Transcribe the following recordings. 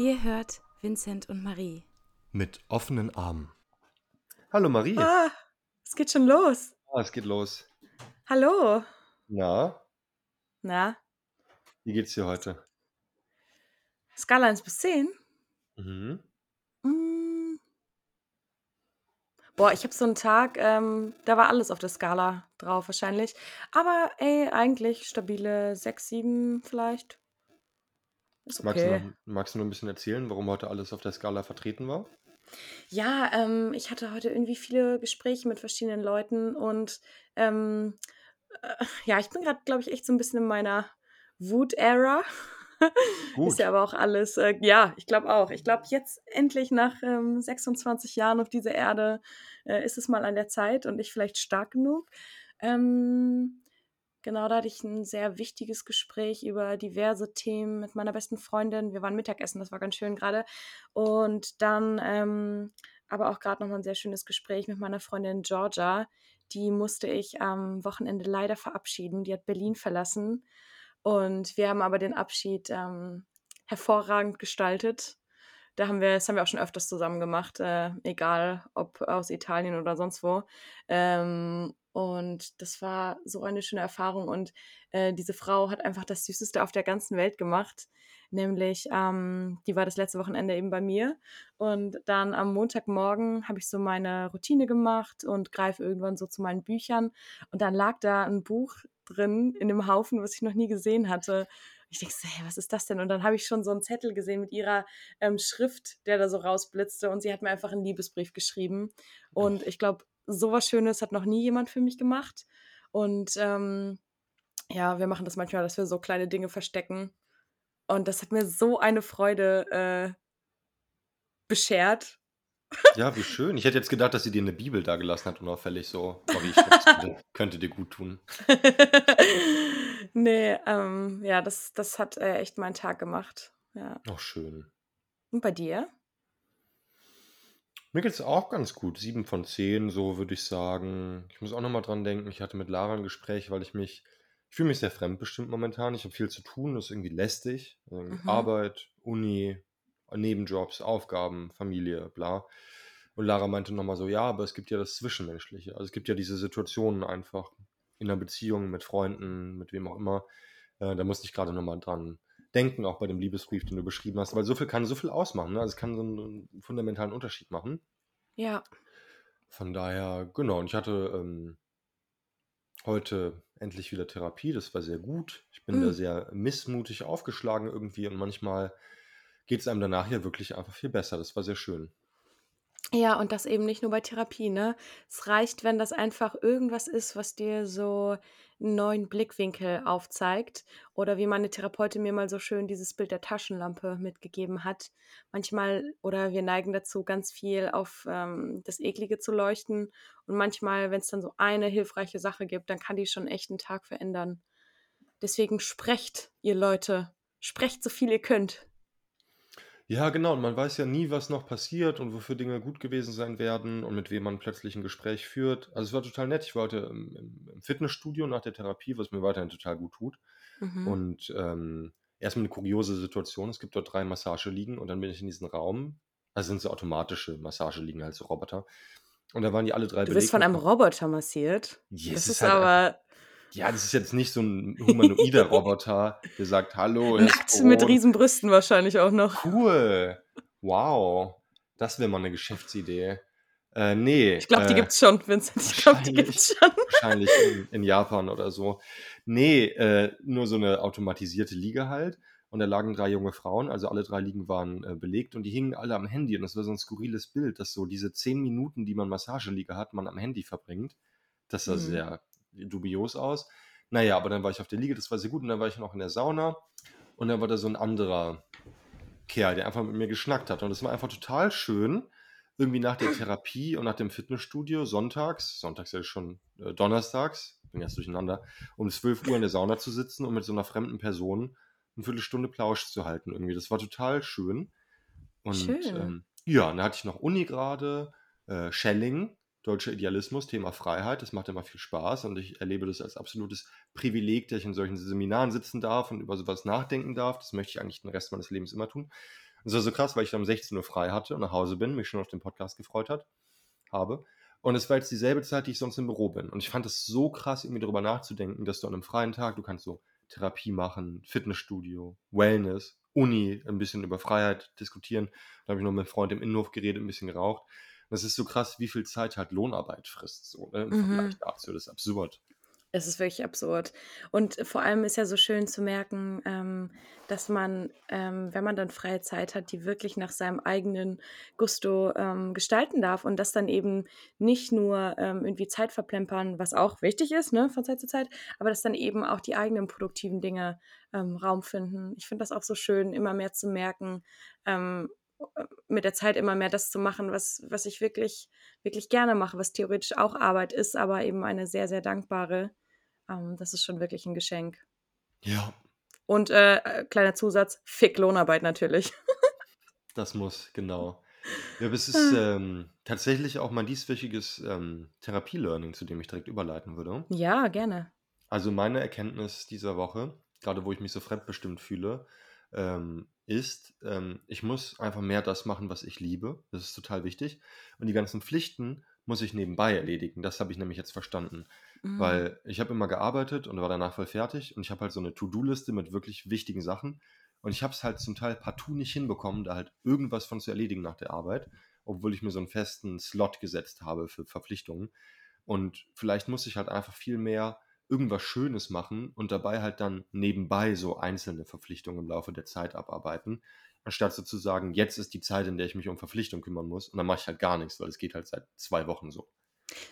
Ihr hört Vincent und Marie. Mit offenen Armen. Hallo Marie. Ah, es geht schon los. Ah, es geht los. Hallo. Na, Na, wie geht's dir heute? Skala 1 bis 10? Mhm. Mm. Boah, ich habe so einen Tag, ähm, da war alles auf der Skala drauf wahrscheinlich. Aber ey, eigentlich stabile 6, 7 vielleicht. Ist Magst du okay. noch, magst du noch ein bisschen erzählen, warum heute alles auf der Skala vertreten war? Ja, ähm, ich hatte heute irgendwie viele Gespräche mit verschiedenen Leuten und ähm, äh, ja, ich bin gerade, glaube ich, echt so ein bisschen in meiner Wut-Ära. Ist ja aber auch alles, äh, ja, ich glaube auch. Ich glaube, jetzt endlich nach ähm, 26 Jahren auf dieser Erde äh, ist es mal an der Zeit und ich vielleicht stark genug. Ähm, genau, da hatte ich ein sehr wichtiges Gespräch über diverse Themen mit meiner besten Freundin. Wir waren Mittagessen, das war ganz schön gerade. Und dann ähm, aber auch gerade nochmal ein sehr schönes Gespräch mit meiner Freundin Georgia. Die musste ich am Wochenende leider verabschieden. Die hat Berlin verlassen. Und wir haben aber den Abschied ähm, hervorragend gestaltet. Da haben wir, das haben wir auch schon öfters zusammen gemacht, äh, egal ob aus Italien oder sonst wo. Ähm, und das war so eine schöne Erfahrung. Und äh, diese Frau hat einfach das Süßeste auf der ganzen Welt gemacht. Nämlich, ähm, die war das letzte Wochenende eben bei mir. Und dann am Montagmorgen habe ich so meine Routine gemacht und greife irgendwann so zu meinen Büchern. Und dann lag da ein Buch drin in dem Haufen, was ich noch nie gesehen hatte. Ich denke, so, hey, was ist das denn? Und dann habe ich schon so einen Zettel gesehen mit ihrer ähm, Schrift, der da so rausblitzte. Und sie hat mir einfach einen Liebesbrief geschrieben. Und ich glaube, sowas Schönes hat noch nie jemand für mich gemacht. Und ähm, ja, wir machen das manchmal, dass wir so kleine Dinge verstecken. Und das hat mir so eine Freude äh, beschert. Ja, wie schön. Ich hätte jetzt gedacht, dass sie dir eine Bibel dagelassen hat, unauffällig so. Marie, ich könnte, könnte dir gut tun. nee, ähm, ja, das, das hat äh, echt meinen Tag gemacht. Ja. Auch schön. Und bei dir? Mir geht's auch ganz gut. Sieben von zehn, so würde ich sagen. Ich muss auch noch mal dran denken, ich hatte mit Lara ein Gespräch, weil ich mich, ich fühle mich sehr fremdbestimmt momentan. Ich habe viel zu tun, das ist irgendwie lästig. Irgendwie Mhm. Arbeit, Uni, Nebenjobs, Aufgaben, Familie, bla. Und Lara meinte nochmal so, ja, aber es gibt ja das Zwischenmenschliche. Also es gibt ja diese Situationen einfach in einer Beziehung mit Freunden, mit wem auch immer. Äh, da musste ich gerade nochmal dran denken, auch bei dem Liebesbrief, den du beschrieben hast, weil so viel kann so viel ausmachen. Ne? Also es kann so einen fundamentalen Unterschied machen. Ja. Von daher, genau. Und ich hatte ähm, heute endlich wieder Therapie. Das war sehr gut. Ich bin da Mm. sehr missmutig aufgeschlagen irgendwie und manchmal geht es einem danach ja wirklich einfach viel besser. Das war sehr schön. Ja, und das eben nicht nur bei Therapie, ne? Es reicht, wenn das einfach irgendwas ist, was dir so einen neuen Blickwinkel aufzeigt. Oder wie meine Therapeutin mir mal so schön dieses Bild der Taschenlampe mitgegeben hat. Manchmal, oder wir neigen dazu, ganz viel auf ähm, das Eklige zu leuchten. Und manchmal, wenn es dann so eine hilfreiche Sache gibt, dann kann die schon echt einen Tag verändern. Deswegen sprecht, ihr Leute. Sprecht so viel ihr könnt. Ja, genau. Und man weiß ja nie, was noch passiert und wofür Dinge gut gewesen sein werden und mit wem man plötzlich ein Gespräch führt. Also es war total nett. Ich war heute im, im Fitnessstudio nach der Therapie, was mir weiterhin total gut tut. Mhm. Und ähm, erstmal eine kuriose Situation. Es gibt dort drei Massageliegen und dann bin ich in diesen Raum. Also sind so automatische Massageliegen, halt so Roboter. Und da waren die alle drei Du belegt von einem Roboter massiert. Ja, Das ist halt aber Ja, das ist jetzt nicht so ein humanoider Roboter, der sagt, hallo, nackt mit Sprot. riesen Brüsten wahrscheinlich auch noch. Cool. Wow. Das wäre mal eine Geschäftsidee. Äh, nee, Ich glaube, die äh, gibt's schon, Vincent. Ich glaube, die gibt's schon. wahrscheinlich in, in Japan oder so. Nee, äh, nur so eine automatisierte Liege halt. Und da lagen drei junge Frauen, also alle drei Liegen waren äh, belegt und die hingen alle am Handy. Und das war so ein skurriles Bild, dass so diese zehn Minuten, die man Massageliege hat, man am Handy verbringt. Das sah Mhm. sehr dubios aus. Naja, aber dann war ich auf der Liege, das war sehr gut. Und dann war ich noch in der Sauna. Und dann war da so ein anderer Kerl, der einfach mit mir geschnackt hat. Und das war einfach total schön, irgendwie nach der Therapie und nach dem Fitnessstudio sonntags, sonntags ja schon äh, donnerstags, bin jetzt durcheinander, um 12 Uhr in der Sauna zu sitzen und mit so einer fremden Person eine Viertelstunde Plausch zu halten irgendwie. Das war total schön. Und Schön. ähm, ja, dann hatte ich noch Uni gerade, äh, Schelling, deutscher Idealismus, Thema Freiheit. Das macht immer viel Spaß und ich erlebe das als absolutes Privileg, dass ich in solchen Seminaren sitzen darf und über sowas nachdenken darf. Das möchte ich eigentlich den Rest meines Lebens immer tun. Und es war so krass, weil ich dann um 16 Uhr frei hatte und nach Hause bin, mich schon auf den Podcast gefreut hat, habe. Und es war jetzt dieselbe Zeit, die ich sonst im Büro bin. Und ich fand es so krass, irgendwie darüber nachzudenken, dass du an einem freien Tag, du kannst so Therapie machen, Fitnessstudio, Wellness, Uni, ein bisschen über Freiheit diskutieren. Da habe ich noch mit einem Freund im Innenhof geredet, ein bisschen geraucht. Es ist so krass, wie viel Zeit halt Lohnarbeit frisst, so ne, im Mhm. Vergleich dazu. Das ist absurd. Es ist wirklich absurd. Und vor allem ist ja so schön zu merken, ähm, dass man, ähm, wenn man dann freie Zeit hat, die wirklich nach seinem eigenen Gusto ähm, gestalten darf und das dann eben nicht nur ähm, irgendwie Zeit verplempern, was auch wichtig ist, ne, von Zeit zu Zeit, aber dass dann eben auch die eigenen produktiven Dinge ähm, Raum finden. Ich finde das auch so schön, immer mehr zu merken, ähm, mit der Zeit immer mehr das zu machen, was, was ich wirklich, wirklich gerne mache, was theoretisch auch Arbeit ist, aber eben eine sehr, sehr dankbare. Ähm, das ist schon wirklich ein Geschenk. Ja, Und äh, äh, kleiner Zusatz, Fick Lohnarbeit natürlich. das muss, genau. Ja, aber es ist ähm, tatsächlich auch mein dieswöchiges ähm, Therapie-Learning, zu dem ich direkt überleiten würde. Ja, gerne. Also meine Erkenntnis dieser Woche, gerade wo ich mich so fremdbestimmt fühle, ähm, ist, ähm, ich muss einfach mehr das machen, was ich liebe. Das ist total wichtig. Und die ganzen Pflichten muss ich nebenbei erledigen. Das habe ich nämlich jetzt verstanden. Mhm. Weil ich habe immer gearbeitet und war danach voll fertig und ich habe halt so eine To-Do-Liste mit wirklich wichtigen Sachen. Und ich habe es halt zum Teil partout nicht hinbekommen, da halt irgendwas von zu erledigen nach der Arbeit, obwohl ich mir so einen festen Slot gesetzt habe für Verpflichtungen. Und vielleicht muss ich halt einfach viel mehr irgendwas Schönes machen und dabei halt dann nebenbei so einzelne Verpflichtungen im Laufe der Zeit abarbeiten, anstatt sozusagen, jetzt ist die Zeit, in der ich mich um Verpflichtungen kümmern muss und dann mache ich halt gar nichts, weil es geht halt seit zwei Wochen so.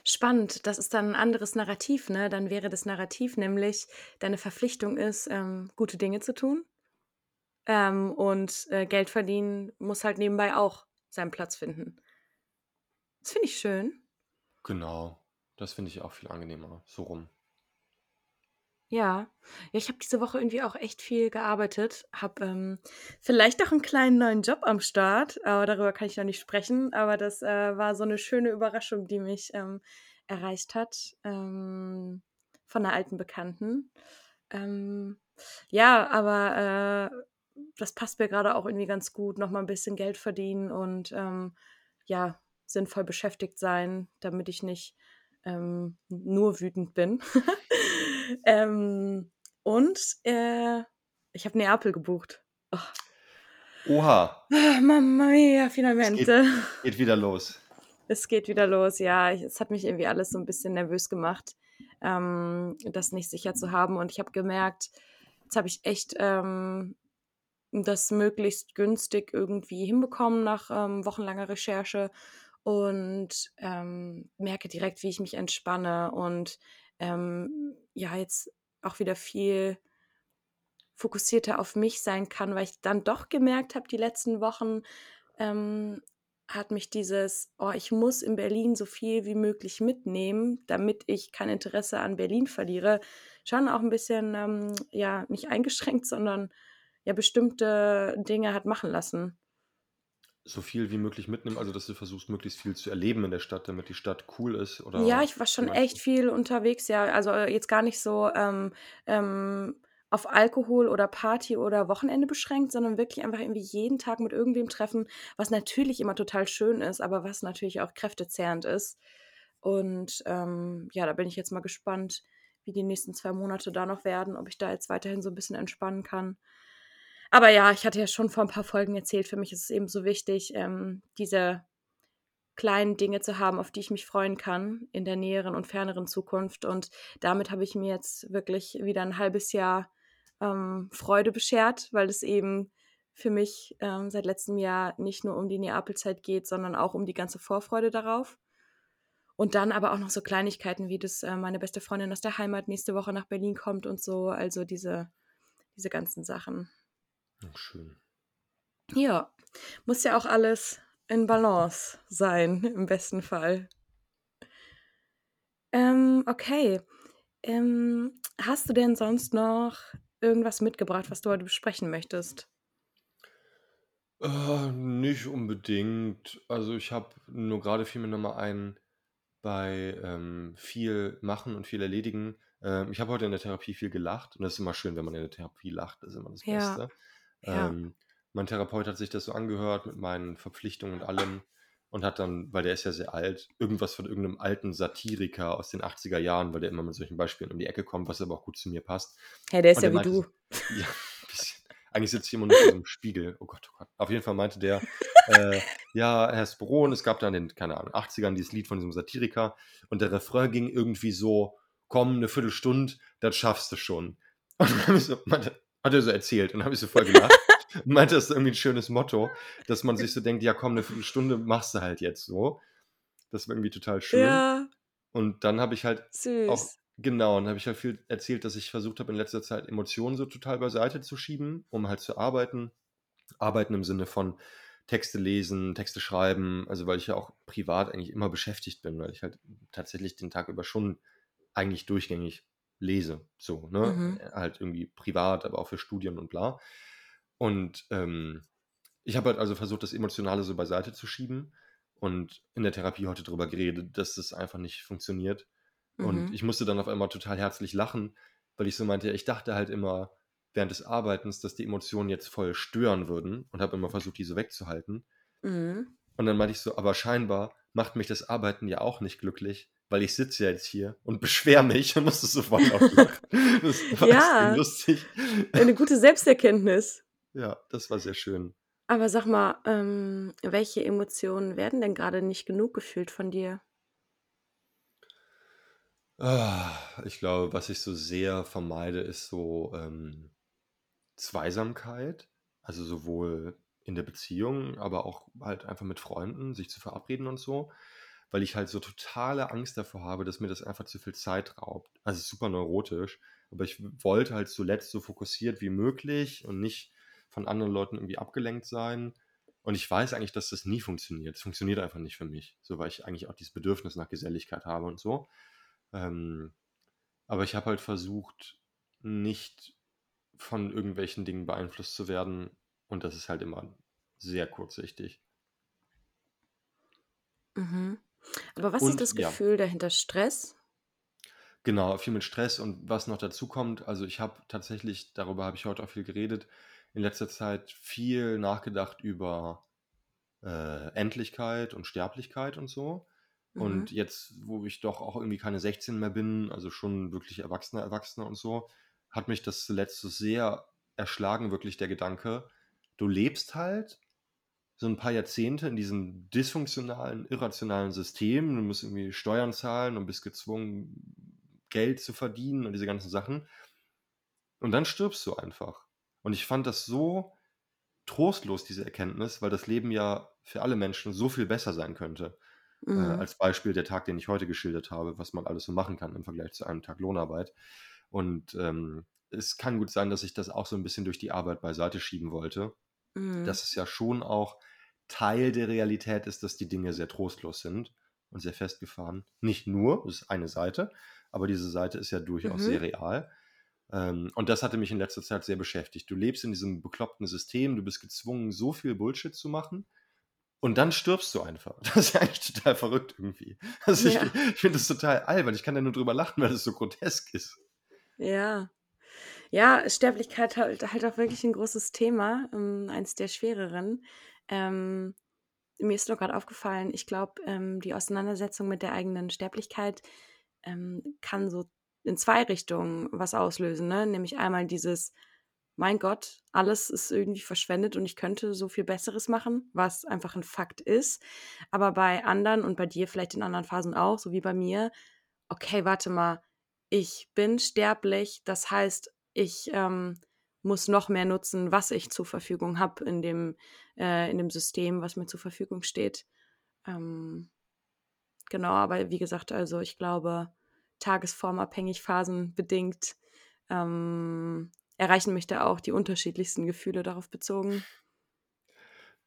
Spannend, das ist dann ein anderes Narrativ, ne? Dann wäre das Narrativ nämlich, deine Verpflichtung ist, ähm, gute Dinge zu tun. Ähm, und äh, Geld verdienen muss halt nebenbei auch seinen Platz finden. Das finde ich schön. Genau, das finde ich auch viel angenehmer, so rum. Ja. Ja, ich habe diese Woche irgendwie auch echt viel gearbeitet, habe ähm, vielleicht auch einen kleinen neuen Job am Start, aber darüber kann ich noch nicht sprechen. Aber das äh, war so eine schöne Überraschung, die mich ähm, erreicht hat ähm, von einer alten Bekannten. Ähm, ja, aber äh, das passt mir gerade auch irgendwie ganz gut, nochmal ein bisschen Geld verdienen und ähm, ja, sinnvoll beschäftigt sein, damit ich nicht ähm, nur wütend bin. ähm, und äh, ich habe Neapel gebucht. Oh. Oha, Ah, Mamma mia, es geht, finalmente. geht wieder los. Es geht wieder los, ja. Ich, es hat mich irgendwie alles so ein bisschen nervös gemacht, ähm, das nicht sicher zu haben. Und ich habe gemerkt, jetzt habe ich echt ähm, das möglichst günstig irgendwie hinbekommen nach ähm, wochenlanger Recherche und ähm, merke direkt, wie ich mich entspanne und ähm, ja, jetzt auch wieder viel fokussierter auf mich sein kann, weil ich dann doch gemerkt habe, die letzten Wochen ähm, hat mich dieses, oh, ich muss in Berlin so viel wie möglich mitnehmen, damit ich kein Interesse an Berlin verliere, schon auch ein bisschen, ähm, ja, nicht eingeschränkt, sondern ja, bestimmte Dinge hat machen lassen. So viel wie möglich mitnehmen, also dass du versuchst, möglichst viel zu erleben in der Stadt, damit die Stadt cool ist, Ja, oder ich war schon echt viel unterwegs, ja. Also äh, jetzt gar nicht so ähm, ähm, auf Alkohol oder Party oder Wochenende beschränkt, sondern wirklich einfach irgendwie jeden Tag mit irgendwem treffen, was natürlich immer total schön ist, aber was natürlich auch kräftezehrend ist. Und ähm, ja, da bin ich jetzt mal gespannt, wie die nächsten zwei Monate da noch werden, ob ich da jetzt weiterhin so ein bisschen entspannen kann. Aber ja, ich hatte ja schon vor ein paar Folgen erzählt, für mich ist es eben so wichtig, ähm, diese kleinen Dinge zu haben, auf die ich mich freuen kann in der näheren und ferneren Zukunft. Und damit habe ich mir jetzt wirklich wieder ein halbes Jahr ähm, Freude beschert, weil es eben für mich ähm, seit letztem Jahr nicht nur um die Neapelzeit geht, sondern auch um die ganze Vorfreude darauf. Und dann aber auch noch so Kleinigkeiten, wie dass äh, meine beste Freundin aus der Heimat nächste Woche nach Berlin kommt und so. Also diese, diese ganzen Sachen. Schön. Ja, muss ja auch alles in Balance sein, im besten Fall. Ähm, okay. Ähm, hast du denn sonst noch irgendwas mitgebracht, was du heute besprechen möchtest? Äh, nicht unbedingt. Also ich habe nur gerade fiel mir nochmal ein, bei ähm, viel machen und viel erledigen. Ähm, ich habe heute in der Therapie viel gelacht und das ist immer schön, wenn man in der Therapie lacht, das ist immer das Ja, Beste. Ja. Ähm, mein Therapeut hat sich das so angehört mit meinen Verpflichtungen und allem und hat dann, weil der ist ja sehr alt, irgendwas von irgendeinem alten Satiriker aus den 80er Jahren, weil der immer mit solchen Beispielen um die Ecke kommt, was aber auch gut zu mir passt. Hey, der ist Und ja der wie du. so, ja, ein bisschen. Eigentlich sitze ich immer nur vor dem Spiegel. Oh Gott, oh Gott. Auf jeden Fall meinte der, äh, ja, Herr Sporon, es gab dann in den, keine Ahnung, 80ern dieses Lied von diesem Satiriker und der Refrain ging irgendwie so, komm, eine Viertelstunde, das schaffst du schon. Und dann so, meinte, hat er so erzählt und habe ich so voll gelacht. Meinte, das ist irgendwie ein schönes Motto, dass man sich so denkt, ja komm, eine Viertelstunde machst du halt jetzt so. Das war irgendwie total schön. Ja, Und dann habe ich halt auch, süß. genau, und habe ich halt viel erzählt, dass ich versucht habe, in letzter Zeit Emotionen so total beiseite zu schieben, um halt zu arbeiten. Arbeiten im Sinne von Texte lesen, Texte schreiben, also weil ich ja auch privat eigentlich immer beschäftigt bin, weil ich halt tatsächlich den Tag über schon eigentlich durchgängig lese. So, ne? Mhm. Halt irgendwie privat, aber auch für Studien und bla. Und ähm, ich habe halt also versucht, das Emotionale so beiseite zu schieben und in der Therapie heute darüber geredet, dass das einfach nicht funktioniert. Und Mhm. ich musste dann auf einmal total herzlich lachen, weil ich so meinte, ich dachte halt immer während des Arbeitens, dass die Emotionen jetzt voll stören würden und habe immer versucht, die so wegzuhalten. Mhm. Und dann meinte ich so, aber scheinbar macht mich das Arbeiten ja auch nicht glücklich, weil ich sitze ja jetzt hier und beschwere mich und musste sofort laut lachen. Das war Ja, lustig. eine gute Selbsterkenntnis. Ja, das war sehr schön. Aber sag mal, ähm, welche Emotionen werden denn gerade nicht genug gefühlt von dir? Ah, Ich glaube, was ich so sehr vermeide, ist so ähm, Zweisamkeit. Also sowohl in der Beziehung, aber auch halt einfach mit Freunden, sich zu verabreden und so. Weil ich halt so totale Angst davor habe, dass mir das einfach zu viel Zeit raubt. Also super neurotisch, aber ich wollte halt zuletzt so fokussiert wie möglich und nicht von anderen Leuten irgendwie abgelenkt sein. Und ich weiß eigentlich, dass das nie funktioniert. Es funktioniert einfach nicht für mich. So, weil ich eigentlich auch dieses Bedürfnis nach Geselligkeit habe und so. Ähm, aber ich habe halt versucht, nicht von irgendwelchen Dingen beeinflusst zu werden. Und das ist halt immer sehr kurzsichtig. Mhm. Aber was ist Und das ja, Gefühl dahinter? Stress? genau, viel mit Stress und was noch dazu kommt. Also ich habe tatsächlich, darüber habe ich heute auch viel geredet, in letzter Zeit viel nachgedacht über äh, Endlichkeit und Sterblichkeit und so. Und Mhm. jetzt, wo ich doch auch irgendwie keine 16 mehr bin, also schon wirklich erwachsener, Erwachsener und so, hat mich das zuletzt so sehr erschlagen, wirklich der Gedanke, du lebst halt so ein paar Jahrzehnte in diesem dysfunktionalen, irrationalen System. Du musst irgendwie Steuern zahlen und bist gezwungen, Geld zu verdienen und diese ganzen Sachen. Und dann stirbst du einfach. Und ich fand das so trostlos, diese Erkenntnis, weil das Leben ja für alle Menschen so viel besser sein könnte. Äh, Mhm. als Beispiel der Tag, den ich heute geschildert habe, was man alles so machen kann im Vergleich zu einem Tag Lohnarbeit. Und ähm, es kann gut sein, dass ich das auch so ein bisschen durch die Arbeit beiseite schieben wollte. Mhm. Dass es ja schon auch Teil der Realität ist, dass die Dinge sehr trostlos sind und sehr festgefahren. Nicht nur, das ist eine Seite, aber diese Seite ist ja durchaus sehr Mhm. real. Ähm, und das hatte mich in letzter Zeit sehr beschäftigt. Du lebst in diesem bekloppten System, du bist gezwungen, so viel Bullshit zu machen. Und dann stirbst du einfach. Das ist ja eigentlich total verrückt irgendwie. Also ich, Ja, ich finde das total albern. Ich kann da nur drüber lachen, weil das so grotesk ist. ja. Ja, Sterblichkeit halt, halt auch wirklich ein großes Thema, ähm, eins der schwereren. Ähm, mir ist nur gerade aufgefallen, ich glaube, ähm, die Auseinandersetzung mit der eigenen Sterblichkeit ähm, kann so in zwei Richtungen was auslösen. Ne? Nämlich einmal dieses, mein Gott, alles ist irgendwie verschwendet und ich könnte so viel Besseres machen, was einfach ein Fakt ist. Aber bei anderen und bei dir vielleicht in anderen Phasen auch, so wie bei mir, okay, warte mal, ich bin sterblich, das heißt, ich ähm, muss noch mehr nutzen, was ich zur Verfügung habe in dem, äh, in dem System, was mir zur Verfügung steht. Ähm, genau, aber wie gesagt, also ich glaube, tagesformabhängig, phasenbedingt ähm, erreichen mich da auch die unterschiedlichsten Gefühle darauf bezogen.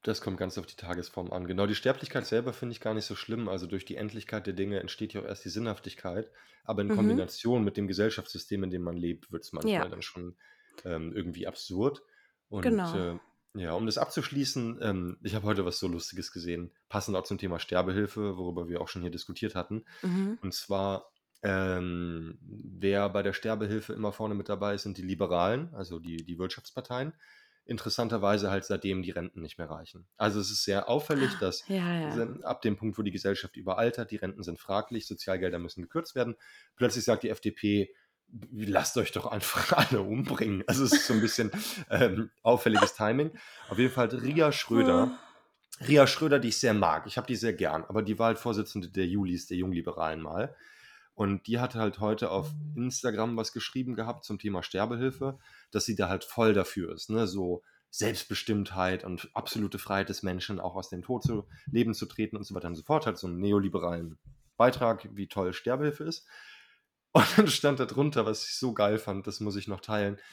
Das kommt ganz auf die Tagesform an. Genau, die Sterblichkeit selber finde ich gar nicht so schlimm. Also durch die Endlichkeit der Dinge entsteht ja auch erst die Sinnhaftigkeit. Aber in Mhm. Kombination mit dem Gesellschaftssystem, in dem man lebt, wird es manchmal Ja, dann schon ähm, irgendwie absurd. Und genau. äh, ja, um das abzuschließen, ähm, ich habe heute was so Lustiges gesehen, passend auch zum Thema Sterbehilfe, worüber wir auch schon hier diskutiert hatten. Mhm. Und zwar, ähm, wer bei der Sterbehilfe immer vorne mit dabei ist, sind die Liberalen, also die, die Wirtschaftsparteien. interessanterweise halt seitdem die Renten nicht mehr reichen. Also es ist sehr auffällig, dass Ja, ja. ab dem Punkt, wo die Gesellschaft überaltert, die Renten sind fraglich, Sozialgelder müssen gekürzt werden. Plötzlich sagt die FDP, lasst euch doch einfach alle umbringen. Also es ist so ein bisschen ähm, auffälliges Timing. Auf jeden Fall hat Ria Schröder, Ria Schröder, die ich sehr mag, ich habe die sehr gern, aber die war halt Vorsitzende der Julis, der Jungliberalen mal. Und die hatte halt heute auf Instagram was geschrieben gehabt zum Thema Sterbehilfe, dass sie da halt voll dafür ist, ne? So Selbstbestimmtheit und absolute Freiheit des Menschen, auch aus dem Tod zu leben zu treten und so weiter und so fort, halt so einen neoliberalen Beitrag, wie toll Sterbehilfe ist. Und dann stand da drunter, was ich so geil fand, das muss ich noch teilen.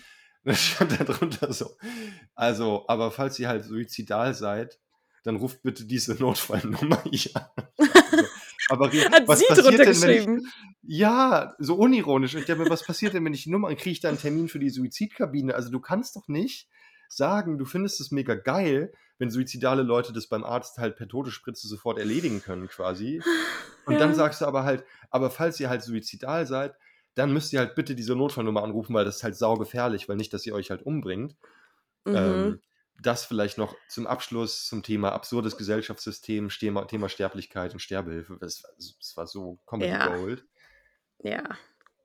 Da stand da drunter so, also, aber falls ihr halt suizidal seid, dann ruft bitte diese Notfallnummer hier an. Also, aber Hat was sie passiert drunter denn, wenn ich, ja, so unironisch. Ich denke mir, was passiert denn, wenn ich die Nummer, kriege ich da einen Termin für die Suizidkabine? Also du kannst doch nicht sagen, du findest es mega geil, wenn suizidale Leute das beim Arzt halt per Todesspritze sofort erledigen können quasi. Und dann Ja. sagst du aber halt, aber falls ihr halt suizidal seid, dann müsst ihr halt bitte diese Notfallnummer anrufen, weil das ist halt saugefährlich, weil nicht, dass ihr euch halt umbringt. Mhm. Ähm, das vielleicht noch zum Abschluss zum Thema absurdes Gesellschaftssystem, Thema, Thema Sterblichkeit und Sterbehilfe. Das, war- das war so Comedy Ja. Gold. Ja,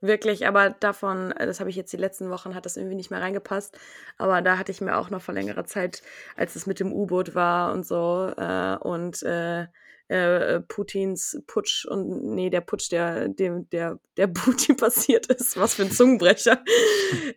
wirklich, aber davon, äh, das habe ich jetzt die letzten Wochen, hat das irgendwie nicht mehr reingepasst. Aber da hatte ich mir auch noch vor längerer Zeit, als es mit dem U-Boot war und so, äh, und äh, äh, Putins Putsch und nee, der Putsch, der dem der der Putin passiert ist, was für ein Zungenbrecher,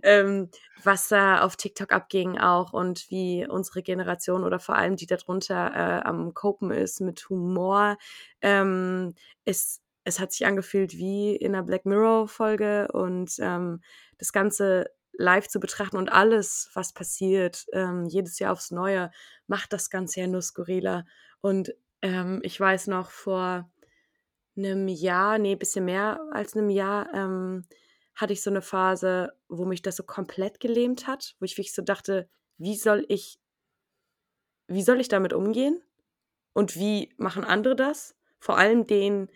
ähm, was da auf TikTok abging auch und wie unsere Generation oder vor allem die darunter äh, am Copen ist mit Humor, ähm, ist es hat sich angefühlt wie in einer Black Mirror Folge und ähm, das Ganze live zu betrachten und alles, was passiert, ähm, jedes Jahr aufs Neue, macht das Ganze ja nur skurriler. Und ähm, ich weiß noch vor einem Jahr, nee, bisschen mehr als einem Jahr, ähm, hatte ich so eine Phase, wo mich das so komplett gelähmt hat, wo ich wirklich so dachte, wie soll ich, wie soll ich damit umgehen? Und wie machen andere das? Vor allem denen,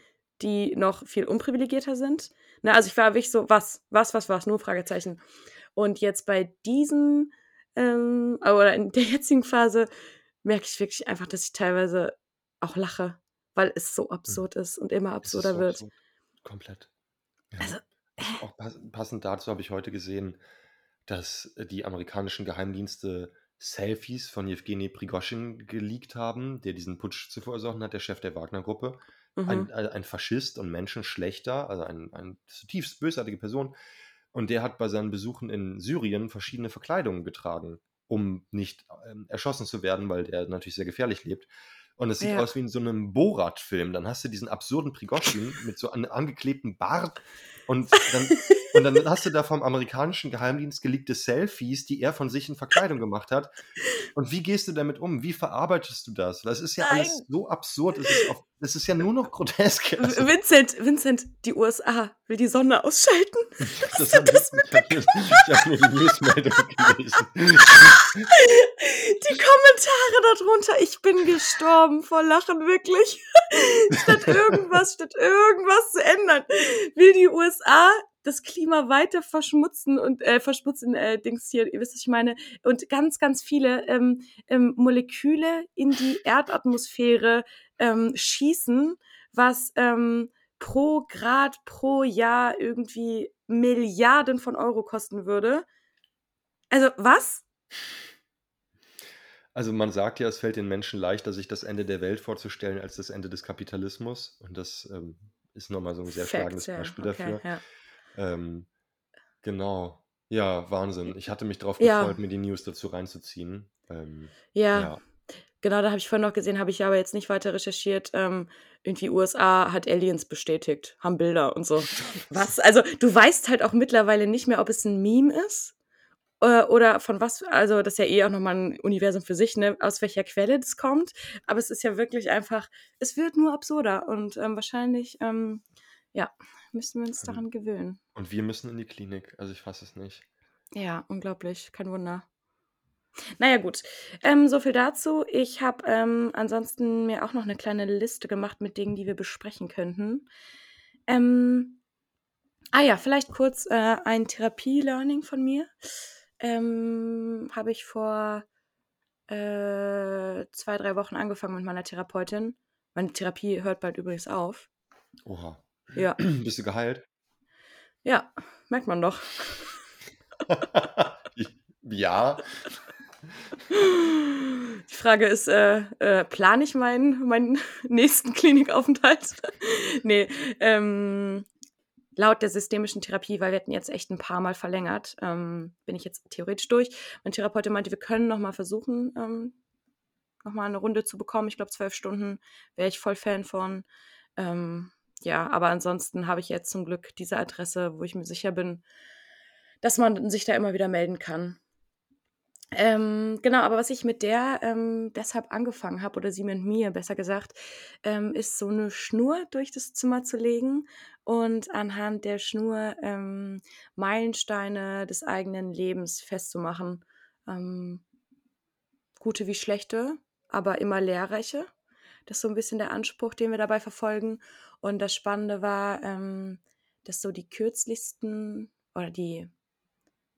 die noch viel unprivilegierter sind. Na, also ich war wirklich so, was, was, was, was, nur Fragezeichen. Und jetzt bei diesem, ähm, oder in der jetzigen Phase, merke ich wirklich einfach, dass ich teilweise auch lache, weil es so absurd ist und immer absurder so wird. absurd. Komplett. Ja. Also, Auch pass- passend dazu habe ich heute gesehen, dass äh, die amerikanischen Geheimdienste Selfies von Jewgeni Prigoschin geleakt haben, der diesen Putsch zu verursachen hat, der Chef der Wagner-Gruppe. Mhm. Ein, ein ein Faschist und Menschenschlechter, also ein, ein zutiefst bösartige Person. Und der hat bei seinen Besuchen in Syrien verschiedene Verkleidungen getragen, um nicht ähm, erschossen zu werden, weil der natürlich sehr gefährlich lebt. Und es sieht Ja. aus wie in so einem Borat-Film. Dann hast du diesen absurden Prigoschin mit so einem angeklebten Bart und dann, und dann hast du da vom amerikanischen Geheimdienst geleakte Selfies, die er von sich in Verkleidung gemacht hat. Und wie gehst du damit um? Wie verarbeitest du das? Das ist ja alles Nein. so absurd. Es ist, es ist ja nur noch grotesk. Also, Vincent, Vincent, die USA will die Sonne ausschalten. das ich habe nur, ich hab nur die Newsmeldung gelesen. Die Kommentare darunter, ich bin gestorben vor Lachen, wirklich. statt irgendwas, statt irgendwas zu ändern, will die USA das Klima weiter verschmutzen und äh, verschmutzen, äh, Dings hier, ihr wisst, was ich meine, und ganz, ganz viele ähm, ähm, Moleküle in die Erdatmosphäre ähm, schießen, was ähm, pro Grad pro Jahr irgendwie Milliarden von Euro kosten würde. Also was? Also man sagt ja, es fällt den Menschen leichter, sich das Ende der Welt vorzustellen, als das Ende des Kapitalismus. Und das ähm, ist nochmal so ein sehr schlagendes Facts, ja, Beispiel okay, dafür. ja. Ähm, genau. Ja, Wahnsinn. Ich hatte mich darauf Ja. gefreut, mir die News dazu reinzuziehen. Ähm, Ja, ja. genau, da habe ich vorhin noch gesehen, habe ich aber jetzt nicht weiter recherchiert. Ähm, irgendwie USA hat Aliens bestätigt, haben Bilder und so. Was? Also du weißt halt auch mittlerweile nicht mehr, ob es ein Meme ist äh, oder von was. Also das ist ja eh auch nochmal ein Universum für sich, ne? Aus welcher Quelle das kommt. Aber es ist ja wirklich einfach, es wird nur absurder und ähm, wahrscheinlich, ähm, ja, müssen wir uns Ähm. daran gewöhnen. Und wir müssen in die Klinik. Also ich fasse es nicht. Ja, unglaublich, kein Wunder. Naja, gut. Ähm, so viel dazu. Ich habe ähm, ansonsten mir auch noch eine kleine Liste gemacht mit Dingen, die wir besprechen könnten. Ähm, ah ja, vielleicht kurz äh, ein Therapie-Learning von mir. Ähm, habe ich vor äh, zwei, drei Wochen angefangen mit meiner Therapeutin. Meine Therapie hört bald übrigens auf. Oha. Ja. Bist du geheilt? Ja, merkt man doch. ja. Die Frage ist, äh, äh, plane ich meinen, meinen nächsten Klinikaufenthalt? nee, ähm, laut der systemischen Therapie, weil wir hatten jetzt echt ein paar Mal verlängert, ähm, bin ich jetzt theoretisch durch. Mein Therapeut meinte, wir können noch mal versuchen, ähm, noch mal eine Runde zu bekommen. Ich glaube, zwölf Stunden wäre ich voll Fan von. Ähm, ja, aber ansonsten habe ich jetzt zum Glück diese Adresse, wo ich mir sicher bin, dass man sich da immer wieder melden kann. Ähm, genau, aber was ich mit der ähm, deshalb angefangen habe, oder sie mit mir besser gesagt, ähm, ist so eine Schnur durch das Zimmer zu legen und anhand der Schnur ähm, Meilensteine des eigenen Lebens festzumachen. Ähm, gute wie schlechte, aber immer lehrreiche. Das ist so ein bisschen der Anspruch, den wir dabei verfolgen. Und das Spannende war, ähm, dass so die kürzlichsten oder die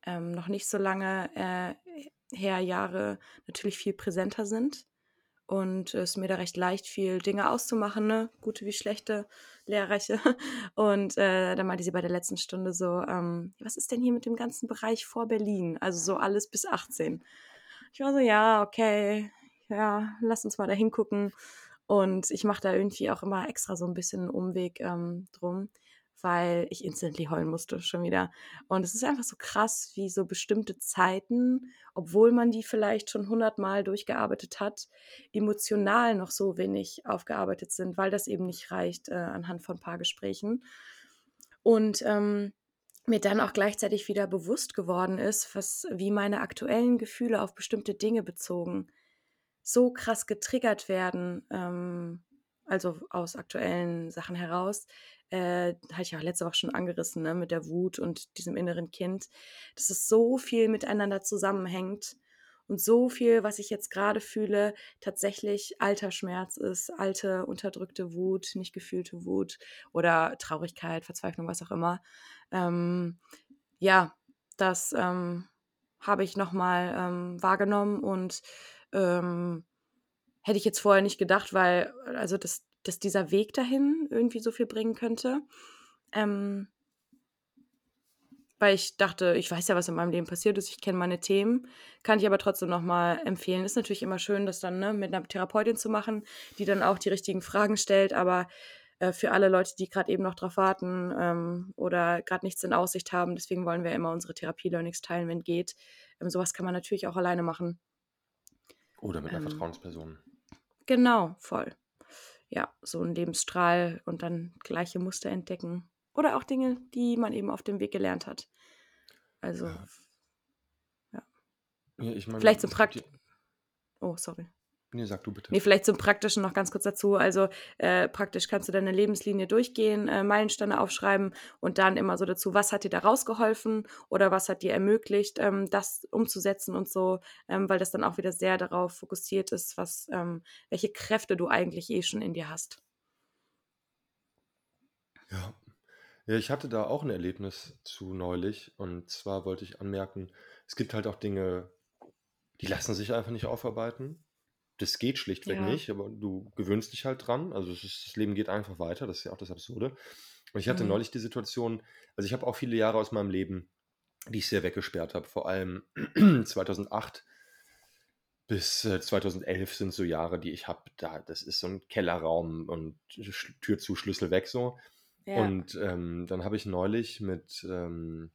ähm, noch nicht so lange äh, her Jahre natürlich viel präsenter sind und es mir da recht leicht fiel, Dinge auszumachen, ne? gute wie schlechte, lehrreiche. Und äh, dann meinte sie bei der letzten Stunde so, ähm, was ist denn hier mit dem ganzen Bereich vor Berlin? Also so alles bis 18. Ich war so, ja, okay, ja, lass uns mal da hingucken. Und ich mache da irgendwie auch immer extra so ein bisschen einen Umweg ähm, drum weil ich instantly heulen musste schon wieder. Und es ist einfach so krass, wie so bestimmte Zeiten, obwohl man die vielleicht schon hundertmal durchgearbeitet hat, emotional noch so wenig aufgearbeitet sind, weil das eben nicht reicht äh, anhand von ein paar Gesprächen. Und ähm, mir dann auch gleichzeitig wieder bewusst geworden ist, was, wie meine aktuellen Gefühle auf bestimmte Dinge bezogen so krass getriggert werden, ähm, also aus aktuellen Sachen heraus, äh, hatte ich ja letzte Woche schon angerissen, ne, mit der Wut und diesem inneren Kind, dass es so viel miteinander zusammenhängt und so viel, was ich jetzt gerade fühle, tatsächlich alter Schmerz ist, alte, unterdrückte Wut, nicht gefühlte Wut oder Traurigkeit, Verzweiflung, was auch immer. Ähm, ja, das ähm, habe ich nochmal ähm, wahrgenommen und ähm, hätte ich jetzt vorher nicht gedacht, weil, also das, dass dieser Weg dahin irgendwie so viel bringen könnte. Ähm, weil ich dachte, ich weiß ja, was in meinem Leben passiert ist, ich kenne meine Themen, kann ich aber trotzdem nochmal empfehlen. Ist natürlich immer schön, das dann ne, mit einer Therapeutin zu machen, die dann auch die richtigen Fragen stellt, aber äh, für alle Leute, die gerade eben noch drauf warten ähm, oder gerade nichts in Aussicht haben, deswegen wollen wir immer unsere Therapie-Learnings teilen, wenn geht. Ähm, sowas kann man natürlich auch alleine machen. Oder mit einer ähm, Vertrauensperson. Genau, voll ja, so ein Lebensstrahl und dann gleiche Muster entdecken. Oder auch Dinge, die man eben auf dem Weg gelernt hat. Also, ja. ja. ja ich mein, Vielleicht so praktisch. Oh, sorry. Nee, sag du bitte. Nee, vielleicht zum Praktischen noch ganz kurz dazu. Also äh, praktisch kannst du deine Lebenslinie durchgehen, äh, Meilensteine aufschreiben und dann immer so dazu, was hat dir da rausgeholfen oder was hat dir ermöglicht, ähm, das umzusetzen und so, ähm, weil das dann auch wieder sehr darauf fokussiert ist, was, ähm, welche Kräfte du eigentlich eh schon in dir hast. Ja. Ja, ich hatte da auch ein Erlebnis zu neulich und zwar wollte ich anmerken, es gibt halt auch Dinge, die lassen sich einfach nicht aufarbeiten das geht schlichtweg Ja. nicht, aber du gewöhnst dich halt dran. Also es ist, das Leben geht einfach weiter, das ist ja auch das Absurde. Und ich hatte Mhm. neulich die Situation, also ich habe auch viele Jahre aus meinem Leben, die ich sehr weggesperrt habe. Vor allem 2008 bis äh, 2011 sind so Jahre, die ich habe, da, das ist so ein Kellerraum und Tür zu, Schlüssel weg so. Ja. Und ähm, dann habe ich neulich mit ähm,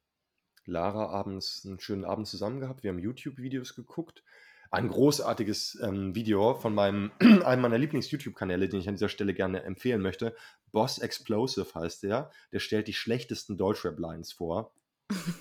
Lara abends einen schönen Abend zusammen gehabt. Wir haben YouTube-Videos geguckt ein großartiges ähm, Video von meinem, einem meiner Lieblings-YouTube-Kanäle, den ich an dieser Stelle gerne empfehlen möchte. Boss Explosive heißt der. Der stellt die schlechtesten Deutschrap-Lines vor.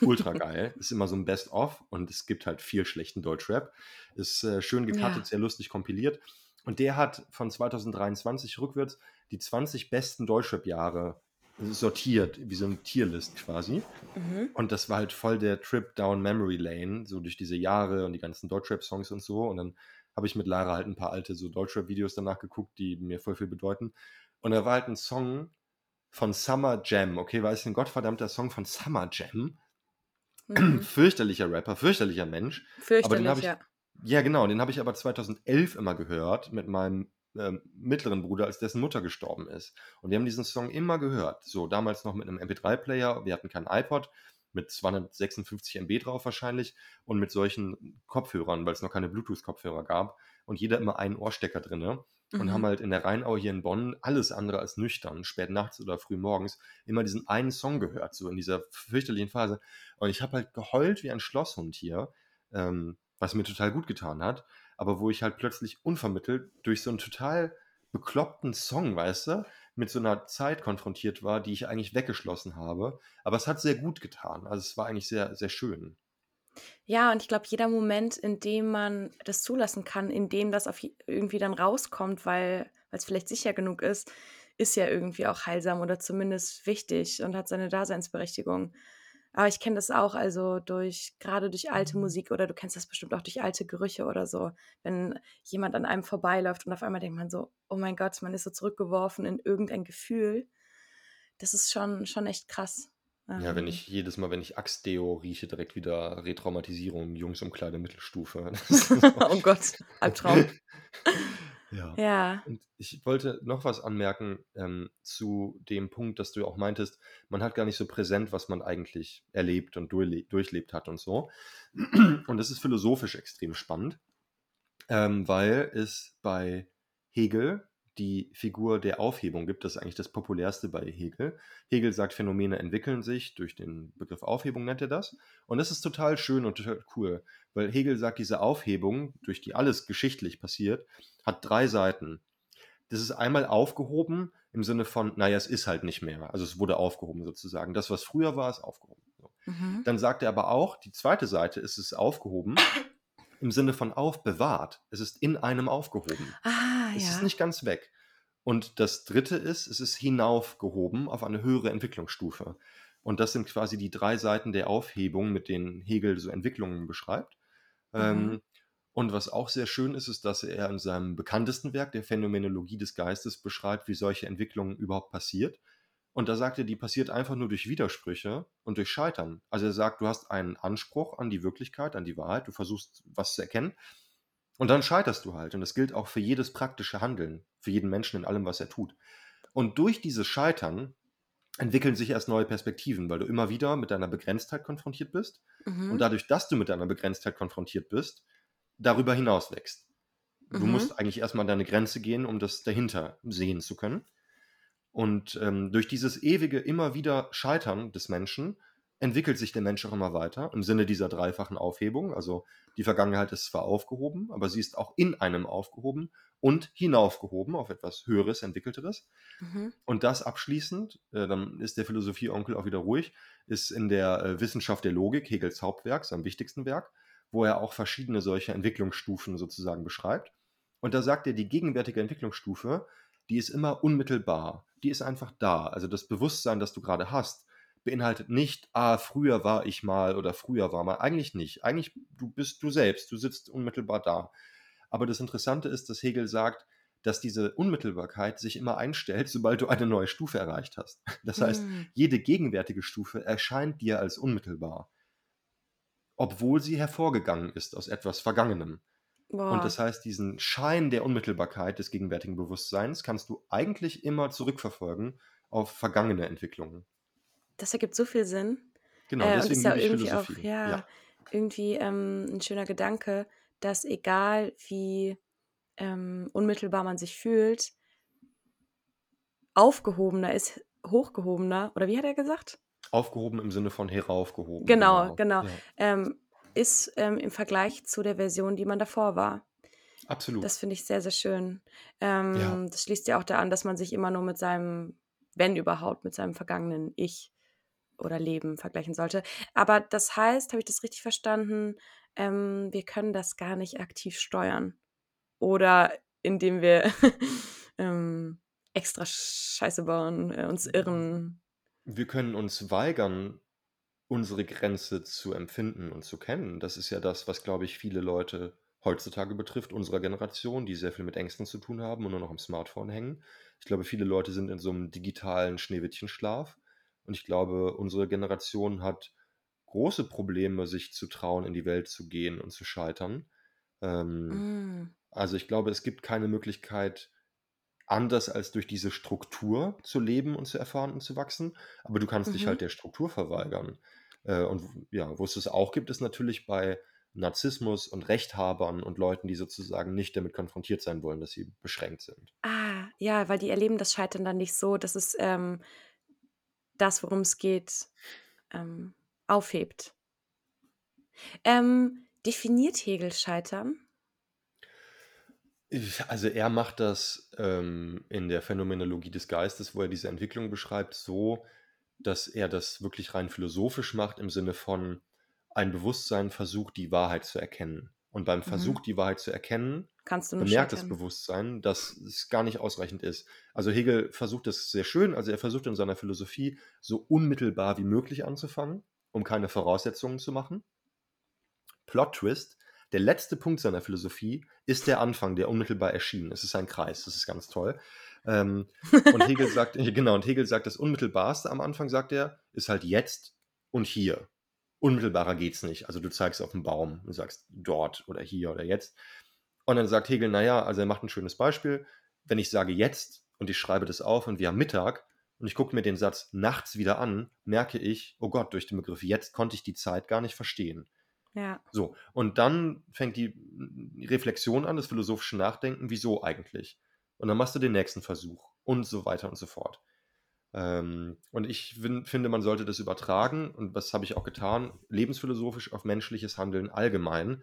Ultra geil. ist immer so ein Best-of und es gibt halt viel schlechten Deutschrap. Ist äh, schön gecuttet, ja. sehr lustig kompiliert. Und der hat von 2023 rückwärts die 20 besten Deutschrap-Jahre sortiert, wie so ein Tierlist quasi. Mhm. Und das war halt voll der Trip down Memory Lane, so durch diese Jahre und die ganzen Deutschrap-Songs und so. Und dann habe ich mit Lara halt ein paar alte so Deutschrap-Videos danach geguckt, die mir voll viel bedeuten. Und da war halt ein Song von Summer Jam, okay, war es ein gottverdammter Song von Summer Jam. Mhm. fürchterlicher Rapper, fürchterlicher Mensch. Fürchterlich, aber den ich, ja. Ja, genau, den habe ich aber 2011 immer gehört mit meinem ähm, mittleren Bruder, als dessen Mutter gestorben ist. Und wir haben diesen Song immer gehört. So, damals noch mit einem MP3-Player. Wir hatten keinen iPod mit 256 MB drauf wahrscheinlich und mit solchen Kopfhörern, weil es noch keine Bluetooth-Kopfhörer gab. Und jeder immer einen Ohrstecker drin. Mhm. Und haben halt in der Rheinau hier in Bonn alles andere als nüchtern, spät nachts oder früh morgens, immer diesen einen Song gehört, so in dieser fürchterlichen Phase. Und ich habe halt geheult wie ein Schlosshund hier, ähm, was mir total gut getan hat aber wo ich halt plötzlich unvermittelt durch so einen total bekloppten Song, weißt du, mit so einer Zeit konfrontiert war, die ich eigentlich weggeschlossen habe. Aber es hat sehr gut getan. Also es war eigentlich sehr, sehr schön. Ja, und ich glaube, jeder Moment, in dem man das zulassen kann, in dem das auf irgendwie dann rauskommt, weil es vielleicht sicher genug ist, ist ja irgendwie auch heilsam oder zumindest wichtig und hat seine Daseinsberechtigung. Aber ich kenne das auch, also durch, gerade durch alte mhm. Musik oder du kennst das bestimmt auch durch alte Gerüche oder so. Wenn jemand an einem vorbeiläuft und auf einmal denkt man so, oh mein Gott, man ist so zurückgeworfen in irgendein Gefühl. Das ist schon, schon echt krass. Ja, wenn ähm. ich jedes Mal, wenn ich Axtdeo rieche, direkt wieder Retraumatisierung, Jungsumkleide Mittelstufe. oh Gott, Albtraum. Ja. Ja. Und ich wollte noch was anmerken ähm, zu dem Punkt, dass du auch meintest, man hat gar nicht so präsent, was man eigentlich erlebt und durchlebt hat und so. Und das ist philosophisch extrem spannend, ähm, weil es bei Hegel die Figur der Aufhebung gibt. Das ist eigentlich das populärste bei Hegel. Hegel sagt, Phänomene entwickeln sich durch den Begriff Aufhebung, nennt er das. Und das ist total schön und total cool, weil Hegel sagt, diese Aufhebung, durch die alles geschichtlich passiert, hat drei Seiten. Das ist einmal aufgehoben im Sinne von, naja, es ist halt nicht mehr. Also es wurde aufgehoben sozusagen. Das, was früher war, ist aufgehoben. Mhm. Dann sagt er aber auch, die zweite Seite ist es aufgehoben im Sinne von aufbewahrt. Es ist in einem aufgehoben. Ah, es ja. ist nicht ganz weg. Und das dritte ist, es ist hinaufgehoben auf eine höhere Entwicklungsstufe. Und das sind quasi die drei Seiten der Aufhebung, mit denen Hegel so Entwicklungen beschreibt. Mhm. Ähm, und was auch sehr schön ist, ist, dass er in seinem bekanntesten Werk, der Phänomenologie des Geistes, beschreibt, wie solche Entwicklungen überhaupt passiert. Und da sagt er, die passiert einfach nur durch Widersprüche und durch Scheitern. Also er sagt, du hast einen Anspruch an die Wirklichkeit, an die Wahrheit, du versuchst was zu erkennen und dann scheiterst du halt. Und das gilt auch für jedes praktische Handeln, für jeden Menschen in allem, was er tut. Und durch dieses Scheitern entwickeln sich erst neue Perspektiven, weil du immer wieder mit deiner Begrenztheit konfrontiert bist. Mhm. Und dadurch, dass du mit deiner Begrenztheit konfrontiert bist, darüber hinaus wächst. Du mhm. musst eigentlich erstmal an deine Grenze gehen, um das dahinter sehen zu können. Und ähm, durch dieses ewige, immer wieder Scheitern des Menschen entwickelt sich der Mensch auch immer weiter im Sinne dieser dreifachen Aufhebung. Also die Vergangenheit ist zwar aufgehoben, aber sie ist auch in einem aufgehoben und hinaufgehoben auf etwas Höheres, Entwickelteres. Mhm. Und das abschließend, äh, dann ist der Philosophie-Onkel auch wieder ruhig, ist in der äh, Wissenschaft der Logik, Hegels Hauptwerk, sein wichtigsten Werk, wo er auch verschiedene solche Entwicklungsstufen sozusagen beschreibt. Und da sagt er, die gegenwärtige Entwicklungsstufe die ist immer unmittelbar. Die ist einfach da. Also das Bewusstsein, das du gerade hast, beinhaltet nicht, ah, früher war ich mal oder früher war mal. Eigentlich nicht. Eigentlich, du bist du selbst, du sitzt unmittelbar da. Aber das Interessante ist, dass Hegel sagt, dass diese Unmittelbarkeit sich immer einstellt, sobald du eine neue Stufe erreicht hast. Das heißt, mhm. jede gegenwärtige Stufe erscheint dir als unmittelbar, obwohl sie hervorgegangen ist aus etwas Vergangenem. Boah. Und das heißt, diesen Schein der Unmittelbarkeit des gegenwärtigen Bewusstseins kannst du eigentlich immer zurückverfolgen auf vergangene Entwicklungen. Das ergibt so viel Sinn. Genau, äh, deswegen und ist ja irgendwie auch ja, ja. irgendwie ähm, ein schöner Gedanke, dass egal wie ähm, unmittelbar man sich fühlt, aufgehobener ist hochgehobener. Oder wie hat er gesagt? Aufgehoben im Sinne von heraufgehoben. Genau, genau. genau. Ja. Ähm, ist ähm, im Vergleich zu der Version, die man davor war. Absolut. Das finde ich sehr, sehr schön. Ähm, ja. Das schließt ja auch da an, dass man sich immer nur mit seinem, wenn überhaupt, mit seinem vergangenen Ich oder Leben vergleichen sollte. Aber das heißt, habe ich das richtig verstanden, ähm, wir können das gar nicht aktiv steuern. Oder indem wir ähm, extra Scheiße bauen, äh, uns irren. Wir können uns weigern, unsere Grenze zu empfinden und zu kennen. Das ist ja das, was, glaube ich, viele Leute heutzutage betrifft, unserer Generation, die sehr viel mit Ängsten zu tun haben und nur noch am Smartphone hängen. Ich glaube, viele Leute sind in so einem digitalen Schneewittchenschlaf. Und ich glaube, unsere Generation hat große Probleme, sich zu trauen, in die Welt zu gehen und zu scheitern, Ähm, Mm. also ich glaube, es gibt keine Möglichkeit, anders als durch diese Struktur zu leben und zu erfahren und zu wachsen. Aber du kannst dich halt Mhm. der Struktur verweigern. Äh, und ja, wo es es auch gibt, ist natürlich bei Narzissmus und Rechthabern und Leuten, die sozusagen nicht damit konfrontiert sein wollen, dass sie beschränkt sind. Ah, ja, weil die erleben das Scheitern dann nicht so, dass es ähm, das, worum es geht, ähm, aufhebt. Ähm, definiert Hegel Scheitern? Also er macht das ähm, in der Phänomenologie des Geistes, wo er diese Entwicklung beschreibt, so, dass er das wirklich rein philosophisch macht, im Sinne von ein Bewusstsein versucht, die Wahrheit zu erkennen. Und beim Versuch, Mhm. die Wahrheit zu erkennen, bemerkt das. Bewusstsein, dass es gar nicht ausreichend ist. Also Hegel versucht das sehr schön, also er versucht in seiner Philosophie so unmittelbar wie möglich anzufangen, um keine Voraussetzungen zu machen. Plot Twist, der letzte Punkt seiner Philosophie ist der Anfang, der unmittelbar erschien. Es ist ein Kreis, das ist ganz toll. Ähm, und Hegel sagt, genau, und Hegel sagt, das Unmittelbarste am Anfang, sagt er, ist halt jetzt und hier. Unmittelbarer geht's nicht. Also du zeigst auf den Baum und sagst dort oder hier oder jetzt. Und dann sagt Hegel, naja, also er macht ein schönes Beispiel. Wenn ich sage jetzt und ich schreibe das auf und wir haben Mittag und ich gucke mir den Satz nachts wieder an, merke ich, oh Gott, durch den Begriff jetzt konnte ich die Zeit gar nicht verstehen. Ja. So, und dann fängt die Reflexion an, das philosophische Nachdenken, wieso eigentlich? Und dann machst du den nächsten Versuch und so weiter und so fort. Ähm, und ich fin- finde, man sollte das übertragen, und das habe ich auch getan, lebensphilosophisch auf menschliches Handeln allgemein,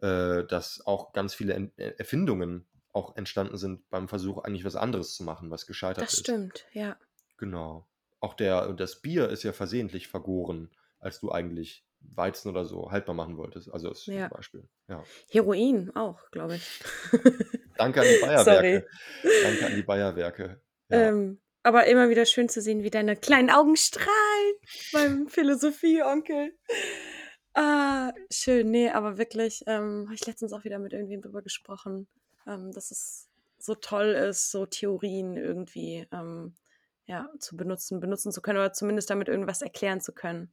äh, dass auch ganz viele En- Erfindungen auch entstanden sind beim Versuch, eigentlich was anderes zu machen, was gescheitert Das ist. stimmt, ja. Genau. Auch der, das Bier ist ja versehentlich vergoren, als du eigentlich Weizen oder so haltbar machen wolltest. Also das Ja. Beispiel. Ja. Heroin auch, glaube ich. Danke an die Sorry. Bayerwerke. Danke an die Bayerwerke. Ja. Ähm, aber immer wieder schön zu sehen, wie deine kleinen Augen strahlen beim Philosophie-Onkel. Ah, schön. Nee, aber wirklich, ähm, habe ich letztens auch wieder mit irgendwem drüber gesprochen, ähm, dass es so toll ist, so Theorien irgendwie ähm, ja, zu benutzen, benutzen zu können oder zumindest damit irgendwas erklären zu können,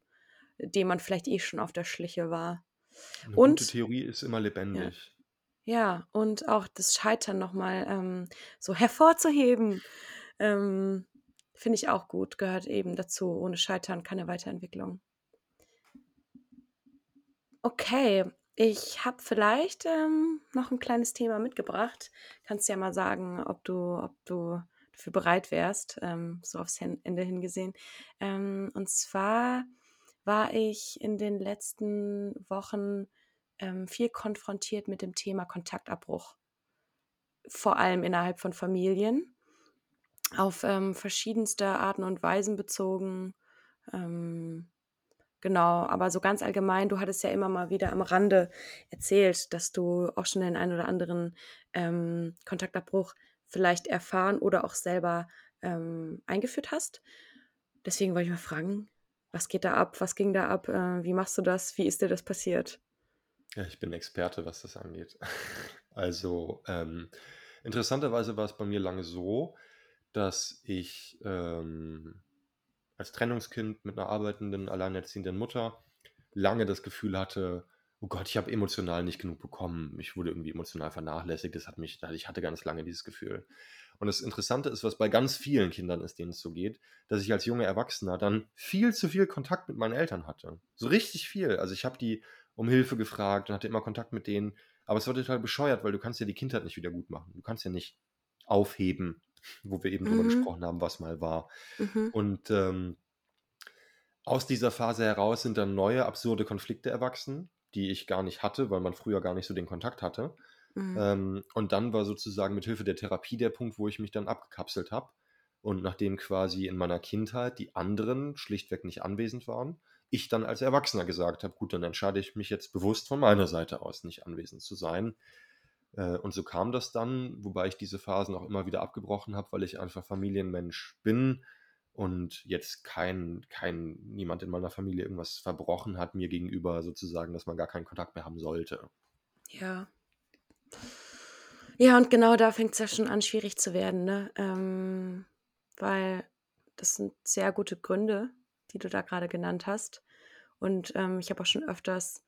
dem man vielleicht eh schon auf der Schliche war. Eine gute Und Theorie ist immer ja, lebendig. ja, und auch das Scheitern nochmal ähm, so hervorzuheben, ähm, finde ich auch gut, gehört eben dazu. Ohne Scheitern keine Weiterentwicklung. Okay, ich habe vielleicht ähm, noch ein kleines Thema mitgebracht. Kannst ja mal sagen, ob du, ob du dafür bereit wärst, ähm, so aufs Ende hingesehen. Ähm, und zwar war ich in den letzten Wochen ähm, viel konfrontiert mit dem Thema Kontaktabbruch, vor allem innerhalb von Familien, auf ähm, verschiedenste Arten und Weisen bezogen. Ähm, Genau, aber so ganz allgemein, du hattest ja immer mal wieder am Rande erzählt, dass du auch schon den einen oder anderen ähm, Kontaktabbruch vielleicht erfahren oder auch selber ähm, eingeführt hast. Deswegen wollte ich mal fragen, was geht da ab? Was ging da ab? Äh, wie machst du das? Wie ist dir das passiert? Ja, ich bin Experte, was das angeht. Also, ähm, interessanterweise war es bei mir lange so, dass ich ähm, als Trennungskind mit einer arbeitenden, alleinerziehenden Mutter lange das Gefühl hatte, oh Gott, ich habe emotional nicht genug bekommen. Ich wurde irgendwie emotional vernachlässigt. Das hat mich, ich hatte ganz lange dieses Gefühl. Und das Interessante ist, was bei ganz vielen Kindern ist, denen es so geht, dass ich als junger Erwachsener dann viel zu viel Kontakt mit meinen Eltern hatte. So richtig viel. Also ich habe die um Hilfe gefragt und hatte immer Kontakt mit denen. Aber es war total bescheuert, weil du kannst ja die Kindheit nicht wieder gut machen. Du kannst ja nicht aufheben, wo wir eben drüber Mhm. gesprochen haben, was mal war. Mhm. Und ähm, aus dieser Phase heraus sind dann neue absurde Konflikte erwachsen, die ich gar nicht hatte, weil man früher gar nicht so den Kontakt hatte. Mhm. Ähm, und dann war sozusagen mit Hilfe der Therapie der Punkt, wo ich mich dann abgekapselt habe. Und nachdem quasi in meiner Kindheit die anderen schlichtweg nicht anwesend waren, ich dann als Erwachsener gesagt habe, gut, dann entscheide ich mich jetzt bewusst von meiner Seite aus, nicht anwesend zu sein. Äh, und so kam das dann, wobei ich diese Phasen auch immer wieder abgebrochen habe, weil ich einfach Familienmensch bin und jetzt kein, kein, niemand in meiner Familie irgendwas verbrochen hat mir gegenüber sozusagen, dass man gar keinen Kontakt mehr haben sollte. Ja. Ja, und genau da fängt es ja schon an, schwierig zu werden, ne? Ähm, weil das sind sehr gute Gründe, die du da gerade genannt hast. Und ähm, ich habe auch schon öfters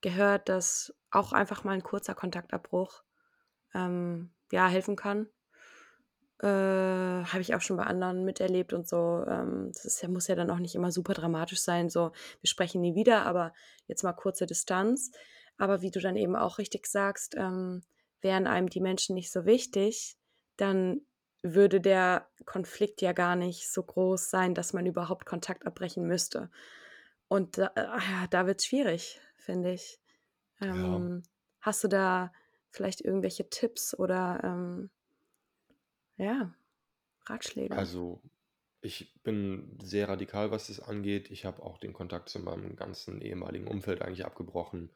gehört, dass auch einfach mal ein kurzer Kontaktabbruch ähm, ja, helfen kann. Äh, habe ich auch schon bei anderen miterlebt und so. Ähm, das ist muss ja dann auch nicht immer super dramatisch sein, so wir sprechen nie wieder, aber jetzt mal kurze Distanz. Aber wie du dann eben auch richtig sagst, ähm, wären einem die Menschen nicht so wichtig, dann würde der Konflikt ja gar nicht so groß sein, dass man überhaupt Kontakt abbrechen müsste. Und da, äh, da wird es schwierig, finde ich. Ja. Ähm, hast du da vielleicht irgendwelche Tipps oder ähm, ja, Ratschläge? Also, ich bin sehr radikal, was das angeht. Ich habe auch den Kontakt zu meinem ganzen ehemaligen Umfeld eigentlich abgebrochen,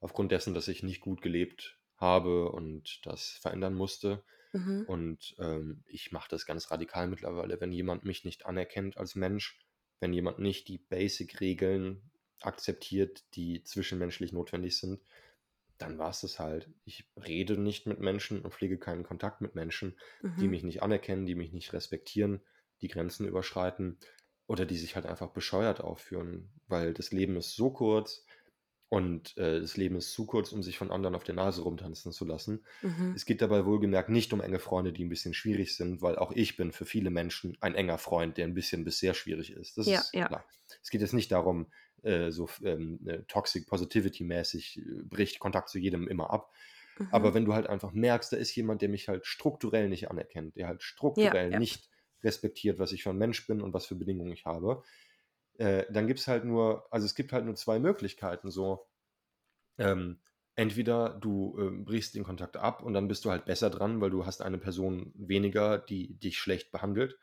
aufgrund dessen, dass ich nicht gut gelebt habe und das verändern musste. Mhm. Und ähm, ich mache das ganz radikal mittlerweile. Wenn jemand mich nicht anerkennt als Mensch, wenn jemand nicht die Basic-Regeln akzeptiert, die zwischenmenschlich notwendig sind, dann war es das halt. Ich rede nicht mit Menschen und pflege keinen Kontakt mit Menschen, die Mhm. mich nicht anerkennen, die mich nicht respektieren, die Grenzen überschreiten oder die sich halt einfach bescheuert aufführen, weil das Leben ist so kurz und äh, das Leben ist zu kurz, um sich von anderen auf der Nase rumtanzen zu lassen. Mhm. Es geht dabei wohlgemerkt nicht um enge Freunde, die ein bisschen schwierig sind, weil auch ich bin für viele Menschen ein enger Freund, der ein bisschen bis sehr schwierig ist. Das Ja, ist ja. klar. Es geht jetzt nicht darum, äh, so ähm, äh, Toxic Positivity mäßig äh, bricht Kontakt zu jedem immer ab. Aber Mhm. wenn du halt einfach merkst, da ist jemand, der mich halt strukturell nicht anerkennt, der halt strukturell ja. nicht respektiert, was ich für ein Mensch bin und was für Bedingungen ich habe, äh, dann gibt es halt nur, also es gibt halt nur zwei Möglichkeiten. So, ähm, entweder du ähm, brichst den Kontakt ab und dann bist du halt besser dran, weil du hast eine Person weniger, die dich schlecht behandelt.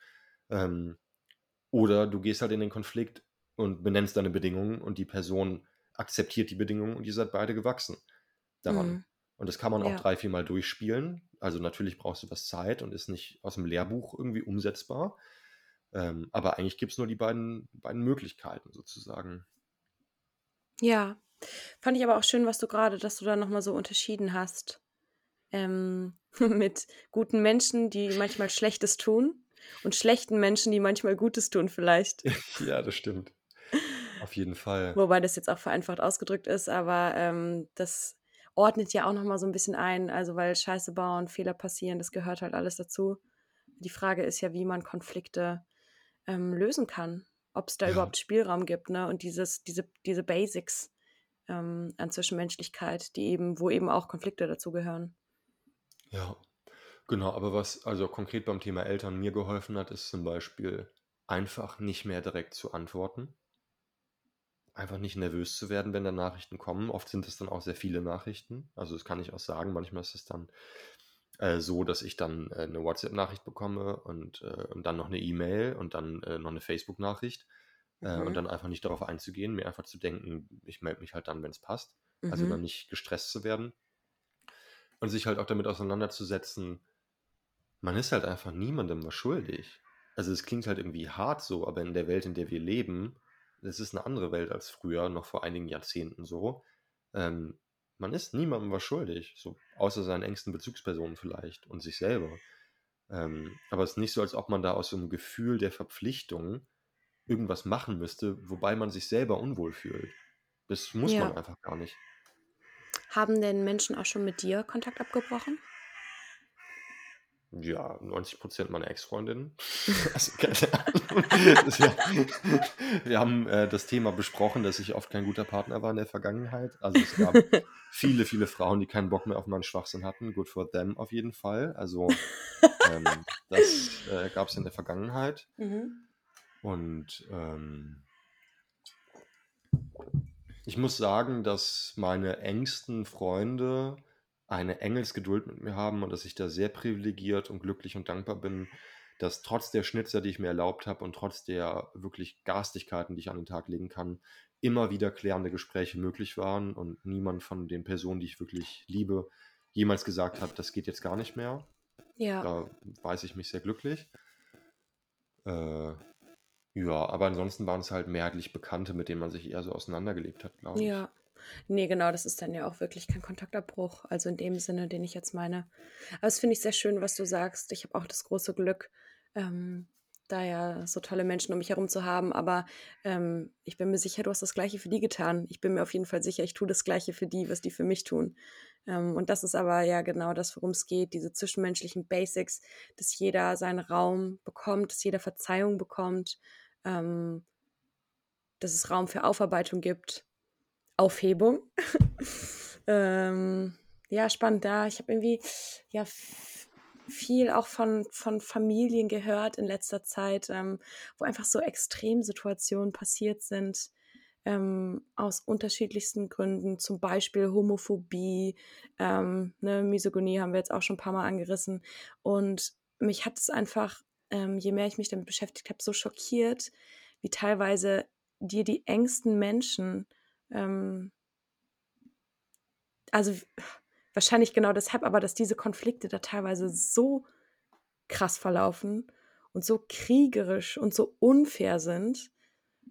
Ähm, oder du gehst halt in den Konflikt und benennst deine Bedingungen und die Person akzeptiert die Bedingungen und ihr seid beide gewachsen daran. Mhm. Und das kann man auch Ja. drei, vier Mal durchspielen. Also natürlich brauchst du was Zeit und ist nicht aus dem Lehrbuch irgendwie umsetzbar. Ähm, aber eigentlich gibt es nur die beiden, beiden Möglichkeiten sozusagen. Ja. Fand ich aber auch schön, was du gerade, dass du da nochmal so unterschieden hast. Ähm, mit guten Menschen, die manchmal Schlechtes tun und schlechten Menschen, die manchmal Gutes tun, vielleicht. ja, das stimmt. Auf jeden Fall. Wobei das jetzt auch vereinfacht ausgedrückt ist, aber ähm, das ordnet ja auch nochmal so ein bisschen ein. Also, weil Scheiße bauen, Fehler passieren, das gehört halt alles dazu. Die Frage ist ja, wie man Konflikte ähm, lösen kann. Ob es da Ja. überhaupt Spielraum gibt, ne? Und dieses, diese, diese Basics ähm, an Zwischenmenschlichkeit, die eben, wo eben auch Konflikte dazugehören. Ja, genau. Aber was also konkret beim Thema Eltern mir geholfen hat, ist zum Beispiel einfach nicht mehr direkt zu antworten. Einfach nicht nervös zu werden, wenn da Nachrichten kommen. Oft sind es dann auch sehr viele Nachrichten. Also das kann ich auch sagen. Manchmal ist es dann äh, so, dass ich dann äh, eine WhatsApp-Nachricht bekomme und, äh, und dann noch eine E-Mail und dann äh, noch eine Facebook-Nachricht. Äh, und Mhm. dann einfach nicht darauf einzugehen, mir einfach zu denken, ich melde mich halt dann, wenn es passt. Also Mhm. dann nicht gestresst zu werden. Und sich halt auch damit auseinanderzusetzen, man ist halt einfach niemandem was schuldig. Also es klingt halt irgendwie hart so, aber in der Welt, in der wir leben, das ist eine andere Welt als früher, noch vor einigen Jahrzehnten so. Ähm, man ist niemandem was schuldig, so außer seinen engsten Bezugspersonen vielleicht und sich selber. Ähm, aber es ist nicht so, als ob man da aus so einem Gefühl der Verpflichtung irgendwas machen müsste, wobei man sich selber unwohl fühlt. Das muss man Ja. einfach gar nicht. Haben denn Menschen auch schon mit dir Kontakt abgebrochen? Ja, 90% meiner Ex-Freundinnen. Also, wir haben äh, das Thema besprochen, dass ich oft kein guter Partner war in der Vergangenheit. Also es gab viele, viele Frauen, die keinen Bock mehr auf meinen Schwachsinn hatten. Good for them auf jeden Fall. Also ähm, das äh, gab es in der Vergangenheit. Mhm. Und ähm, ich muss sagen, dass meine engsten Freunde eine Engelsgeduld mit mir haben und dass ich da sehr privilegiert und glücklich und dankbar bin, dass trotz der Schnitzer, die ich mir erlaubt habe und trotz der wirklich Garstigkeiten, die ich an den Tag legen kann, immer wieder klärende Gespräche möglich waren und niemand von den Personen, die ich wirklich liebe, jemals gesagt hat, das geht jetzt gar nicht mehr. Ja. Da weiß ich mich sehr glücklich. Äh, ja, aber ansonsten waren es halt mehrheitlich Bekannte, mit denen man sich eher so auseinandergelebt hat, glaube ich. Ja. Nee, genau, das ist dann ja auch wirklich kein Kontaktabbruch. Also in dem Sinne, den ich jetzt meine. Aber das finde ich sehr schön, was du sagst. Ich habe auch das große Glück, ähm, da ja so tolle Menschen um mich herum zu haben, aber ähm, ich bin mir sicher, du hast das Gleiche für die getan. Ich bin mir auf jeden Fall sicher, ich tue das Gleiche für die, was die für mich tun. Ähm, und das ist aber ja genau das, worum es geht, diese zwischenmenschlichen Basics, dass jeder seinen Raum bekommt, dass jeder Verzeihung bekommt, ähm, dass es Raum für Aufarbeitung gibt, Aufhebung. ähm, ja, spannend. Da ich habe irgendwie ja viel auch von, von Familien gehört in letzter Zeit, ähm, wo einfach so Extremsituationen passiert sind, ähm, aus unterschiedlichsten Gründen, zum Beispiel Homophobie, ähm, ne, Misogynie haben wir jetzt auch schon ein paar Mal angerissen. Und mich hat es einfach, ähm, je mehr ich mich damit beschäftigt habe, so schockiert, wie teilweise dir die engsten Menschen, ähm, also wahrscheinlich genau deshalb, aber dass diese Konflikte da teilweise so krass verlaufen und so kriegerisch und so unfair sind.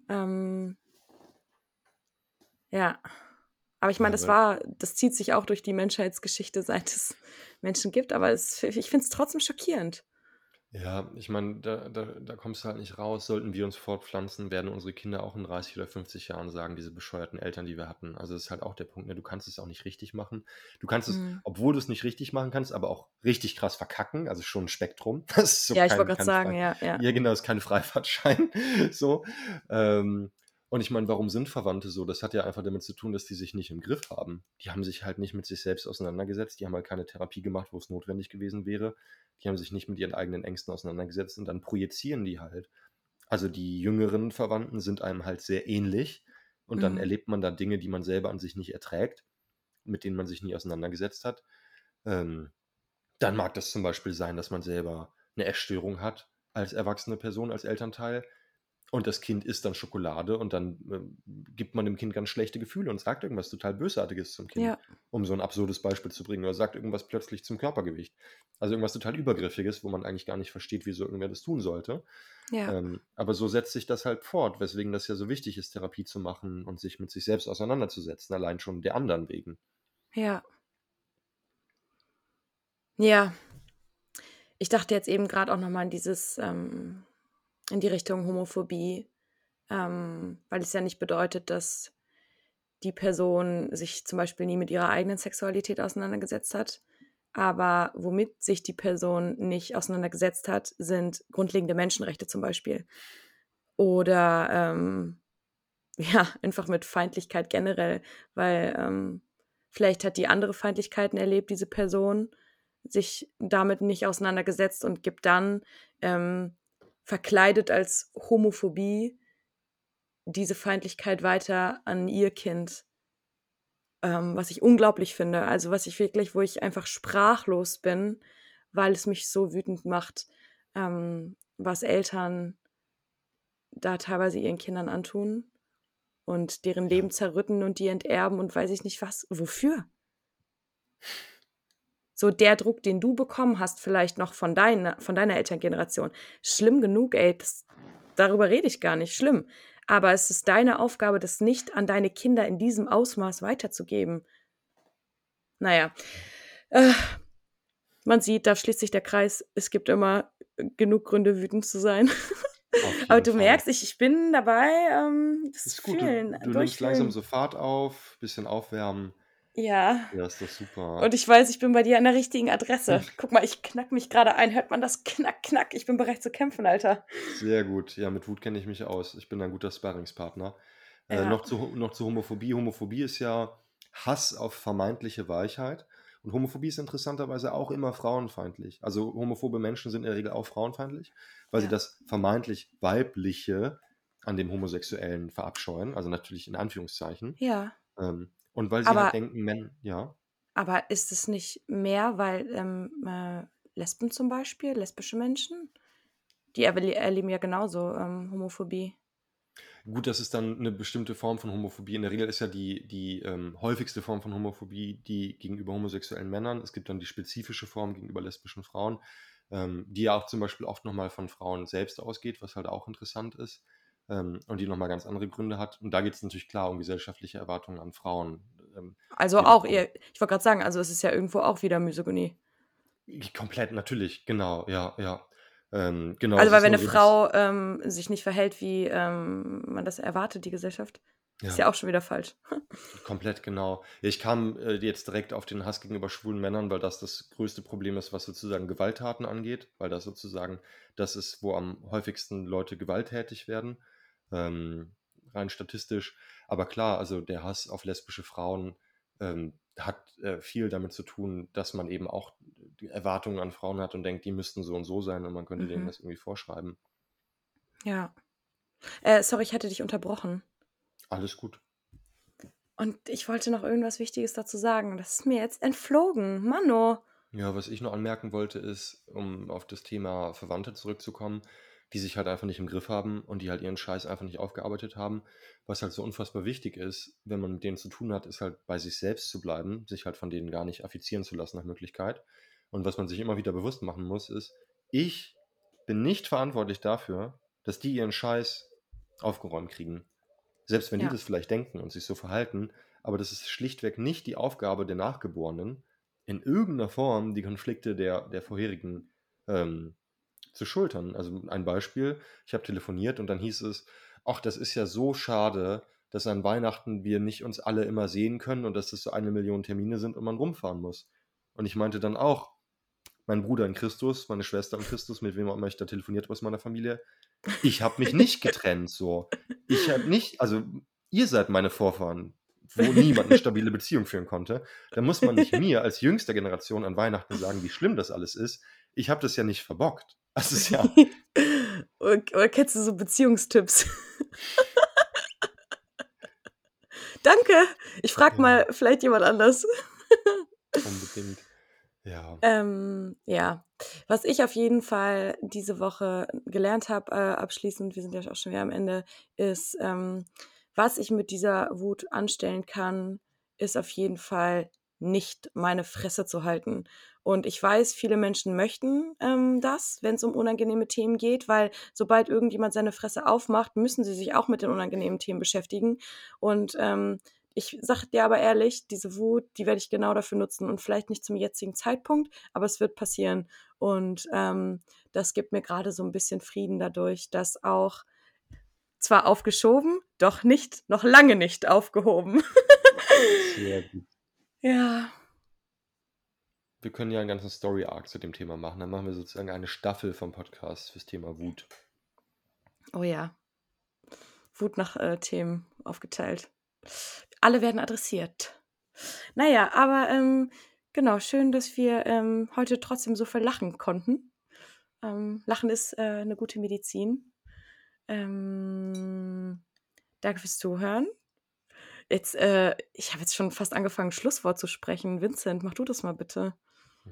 Ähm, ja. Aber ich meine, das war, das zieht sich auch durch die Menschheitsgeschichte, seit es Menschen gibt, aber es, ich finde es trotzdem schockierend. Ja, ich meine, da, da, da kommst du halt nicht raus. Sollten wir uns fortpflanzen, werden unsere Kinder auch in 30 oder 50 Jahren sagen, diese bescheuerten Eltern, die wir hatten. Also das ist halt auch der Punkt, ne? Du kannst es auch nicht richtig machen. Du kannst es, mhm. obwohl du es nicht richtig machen kannst, aber auch richtig krass verkacken. Also schon ein Spektrum. Das ist so ja, ich wollte gerade sagen, ja, ja. Ja, genau, das ist kein Freifahrtschein. so. Ähm, und ich meine, warum sind Verwandte so? Das hat ja einfach damit zu tun, dass die sich nicht im Griff haben. Die haben sich halt nicht mit sich selbst auseinandergesetzt. Die haben halt keine Therapie gemacht, wo es notwendig gewesen wäre. Die haben sich nicht mit ihren eigenen Ängsten auseinandergesetzt und dann projizieren die halt. Also die jüngeren Verwandten sind einem halt sehr ähnlich und dann mhm. erlebt man da Dinge, die man selber an sich nicht erträgt, mit denen man sich nie auseinandergesetzt hat. Ähm, dann mag das zum Beispiel sein, dass man selber eine Essstörung hat als erwachsene Person, als Elternteil und das Kind isst dann Schokolade und dann äh, gibt man dem Kind ganz schlechte Gefühle und sagt irgendwas total Bösartiges zum Kind, ja. um so ein absurdes Beispiel zu bringen. Oder sagt irgendwas plötzlich zum Körpergewicht. Also irgendwas total Übergriffiges, wo man eigentlich gar nicht versteht, wieso irgendwer das tun sollte. Ja. Ähm, aber so setzt sich das halt fort, weswegen das ja so wichtig ist, Therapie zu machen und sich mit sich selbst auseinanderzusetzen, allein schon der anderen wegen. Ja. Ja. Ich dachte jetzt eben gerade auch nochmal an dieses. Ähm in die Richtung Homophobie, ähm, weil es ja nicht bedeutet, dass die Person sich zum Beispiel nie mit ihrer eigenen Sexualität auseinandergesetzt hat. Aber womit sich die Person nicht auseinandergesetzt hat, sind grundlegende Menschenrechte zum Beispiel. Oder ähm, ja, einfach mit Feindlichkeit generell, weil ähm, vielleicht hat die andere Feindlichkeiten erlebt, diese Person, sich damit nicht auseinandergesetzt und gibt dann ähm, verkleidet als Homophobie diese Feindlichkeit weiter an ihr Kind. Ähm, was ich unglaublich finde. Also was ich wirklich, wo ich einfach sprachlos bin, weil es mich so wütend macht, ähm, was Eltern da teilweise ihren Kindern antun und deren Leben zerrütten und die enterben und weiß ich nicht was. Wofür? So der Druck, den du bekommen hast, vielleicht noch von deiner, von deiner Elterngeneration, schlimm genug, ey, das, darüber rede ich gar nicht, schlimm. Aber es ist deine Aufgabe, das nicht an deine Kinder in diesem Ausmaß weiterzugeben. Naja, äh, man sieht, da schließt sich der Kreis. Es gibt immer genug Gründe, wütend zu sein. Aber du Fall. merkst, ich, ich bin dabei, ähm, das ist gut. Fühlen, du, du nimmst langsam so Fahrt auf, bisschen aufwärmen. Ja. Ja, ist doch super. Und ich weiß, ich bin bei dir an der richtigen Adresse. Guck mal, ich knack mich gerade ein. Hört man das? Knack, knack. Ich bin bereit zu kämpfen, Alter. Sehr gut. Ja, mit Wut kenne ich mich aus. Ich bin ein guter Sparringspartner. Äh, ja. Äh, noch, zu, noch zu Homophobie. Homophobie ist ja Hass auf vermeintliche Weichheit. Und Homophobie ist interessanterweise auch immer frauenfeindlich. Also homophobe Menschen sind in der Regel auch frauenfeindlich, weil ja. sie das vermeintlich Weibliche an dem Homosexuellen verabscheuen. Also natürlich in Anführungszeichen. Ja. Ähm, und weil sie halt denken, Men ja. aber ist es nicht mehr, weil ähm, äh, Lesben zum Beispiel, lesbische Menschen, die erle erleben ja genauso ähm, Homophobie. Gut, das ist dann eine bestimmte Form von Homophobie. In der Regel ist ja die, die ähm, häufigste Form von Homophobie die gegenüber homosexuellen Männern. Es gibt dann die spezifische Form gegenüber lesbischen Frauen, ähm, die ja auch zum Beispiel oft nochmal von Frauen selbst ausgeht, was halt auch interessant ist ähm, und die nochmal ganz andere Gründe hat. Und da geht es natürlich klar um gesellschaftliche Erwartungen an Frauen. Ähm, also auch, eher, ich wollte gerade sagen, also es ist ja irgendwo auch wieder Misogynie. Komplett, natürlich, genau, ja, ja. Ähm, genau, Also, weil ist wenn eine Frau ähm, sich nicht verhält, wie ähm, man das erwartet, die Gesellschaft, ist ja, ja auch schon wieder falsch. komplett genau. Ich kam äh, jetzt direkt auf den Hass gegenüber schwulen Männern, weil das das größte Problem ist, was sozusagen Gewalttaten angeht, weil das sozusagen das ist, wo am häufigsten Leute gewalttätig werden, ähm, rein statistisch. Aber klar, also der Hass auf lesbische Frauen ähm, hat äh, viel damit zu tun, dass man eben auch die Erwartungen an Frauen hat und denkt, die müssten so und so sein und man könnte denen Mhm. das irgendwie vorschreiben. Ja. Äh, sorry, ich hatte dich unterbrochen. Alles gut. Und ich wollte noch irgendwas Wichtiges dazu sagen. Das ist mir jetzt entflogen. Mano. Ja, was ich nur anmerken wollte, ist, um auf das Thema Verwandte zurückzukommen, die sich halt einfach nicht im Griff haben und die halt ihren Scheiß einfach nicht aufgearbeitet haben. Was halt so unfassbar wichtig ist, wenn man mit denen zu tun hat, ist halt bei sich selbst zu bleiben, sich halt von denen gar nicht affizieren zu lassen nach Möglichkeit. Und was man sich immer wieder bewusst machen muss, ist, ich bin nicht verantwortlich dafür, dass die ihren Scheiß aufgeräumt kriegen. Selbst wenn die Ja. das vielleicht denken und sich so verhalten, aber das ist schlichtweg nicht die Aufgabe der Nachgeborenen, in irgendeiner Form die Konflikte der, der vorherigen ähm, zu schultern. Also ein Beispiel, ich habe telefoniert und dann hieß es, ach, das ist ja so schade, dass an Weihnachten wir nicht uns alle immer sehen können und dass das so eine Million Termine sind und man rumfahren muss. Und ich meinte dann auch, mein Bruder in Christus, meine Schwester in Christus, mit wem auch immer ich da telefoniert habe aus meiner Familie, ich habe mich nicht getrennt so. Ich habe nicht, also ihr seid meine Vorfahren, wo niemand eine stabile Beziehung führen konnte. Da muss man nicht mir als jüngster Generation an Weihnachten sagen, wie schlimm das alles ist. Ich habe das ja nicht verbockt. Das ist ja, oder, oder kennst du so Beziehungstipps? Danke. Ich frage Ja. mal vielleicht jemand anders. unbedingt. Ja. Ähm, ja, was ich auf jeden Fall diese Woche gelernt habe, äh, abschließend, wir sind ja auch schon wieder am Ende, ist, ähm, was ich mit dieser Wut anstellen kann, ist auf jeden Fall nicht meine Fresse zu halten. Und ich weiß, viele Menschen möchten ähm, das, wenn es um unangenehme Themen geht, weil sobald irgendjemand seine Fresse aufmacht, müssen sie sich auch mit den unangenehmen Themen beschäftigen. Und ähm, ich sage dir aber ehrlich, diese Wut, die werde ich genau dafür nutzen und vielleicht nicht zum jetzigen Zeitpunkt, aber es wird passieren. Und ähm, das gibt mir gerade so ein bisschen Frieden dadurch, dass auch zwar aufgeschoben, doch nicht, noch lange nicht aufgehoben. Sehr gut. ja. Wir können ja einen ganzen Story-Arc zu dem Thema machen. Dann machen wir sozusagen eine Staffel vom Podcast fürs Thema Wut. Oh ja. Wut nach äh, Themen aufgeteilt. Alle werden adressiert. Naja, aber ähm, genau, schön, dass wir ähm, heute trotzdem so viel lachen konnten. Ähm, lachen ist äh, eine gute Medizin. Ähm, danke fürs Zuhören. Jetzt, äh, ich habe jetzt schon fast angefangen, Schlusswort zu sprechen. Vincent, mach du das mal bitte.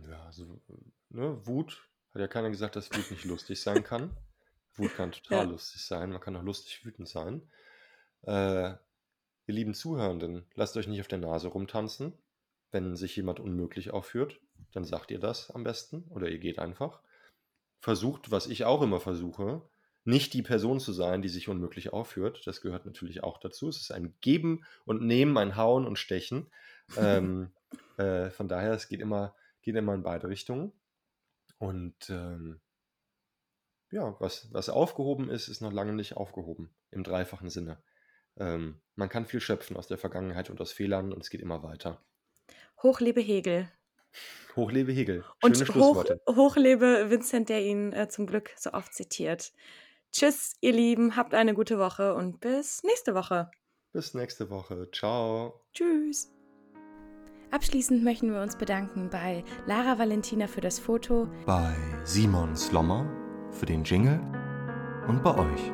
Ja, so, ne, Wut, hat ja keiner gesagt, dass Wut nicht lustig sein kann. Wut kann total Ja. lustig sein, man kann auch lustig wütend sein. Äh, ihr lieben Zuhörenden, lasst euch nicht auf der Nase rumtanzen. Wenn sich jemand unmöglich aufführt, dann sagt ihr das am besten oder ihr geht einfach. Versucht, was ich auch immer versuche, nicht die Person zu sein, die sich unmöglich aufführt. Das gehört natürlich auch dazu. Es ist ein Geben und Nehmen, ein Hauen und Stechen. Ähm, äh, von daher, es geht immer, geht immer in beide Richtungen. Und ähm, ja, was, was aufgehoben ist, ist noch lange nicht aufgehoben, im dreifachen Sinne. Ähm, man kann viel schöpfen aus der Vergangenheit und aus Fehlern und es geht immer weiter. Hochlebe Hegel. Hochlebe Hegel. Und Schöne hoch, Schlussworte. hochlebe Vincent, der ihn äh, zum Glück so oft zitiert. Tschüss, ihr Lieben, habt eine gute Woche und bis nächste Woche. Bis nächste Woche. Ciao. Tschüss. Abschließend möchten wir uns bedanken bei Lara Valentina für das Foto, Bei Simon Slommer für den Jingle und bei euch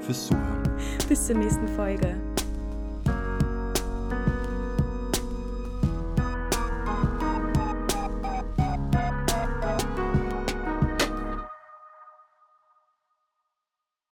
fürs Zuhören. Bis zur nächsten Folge.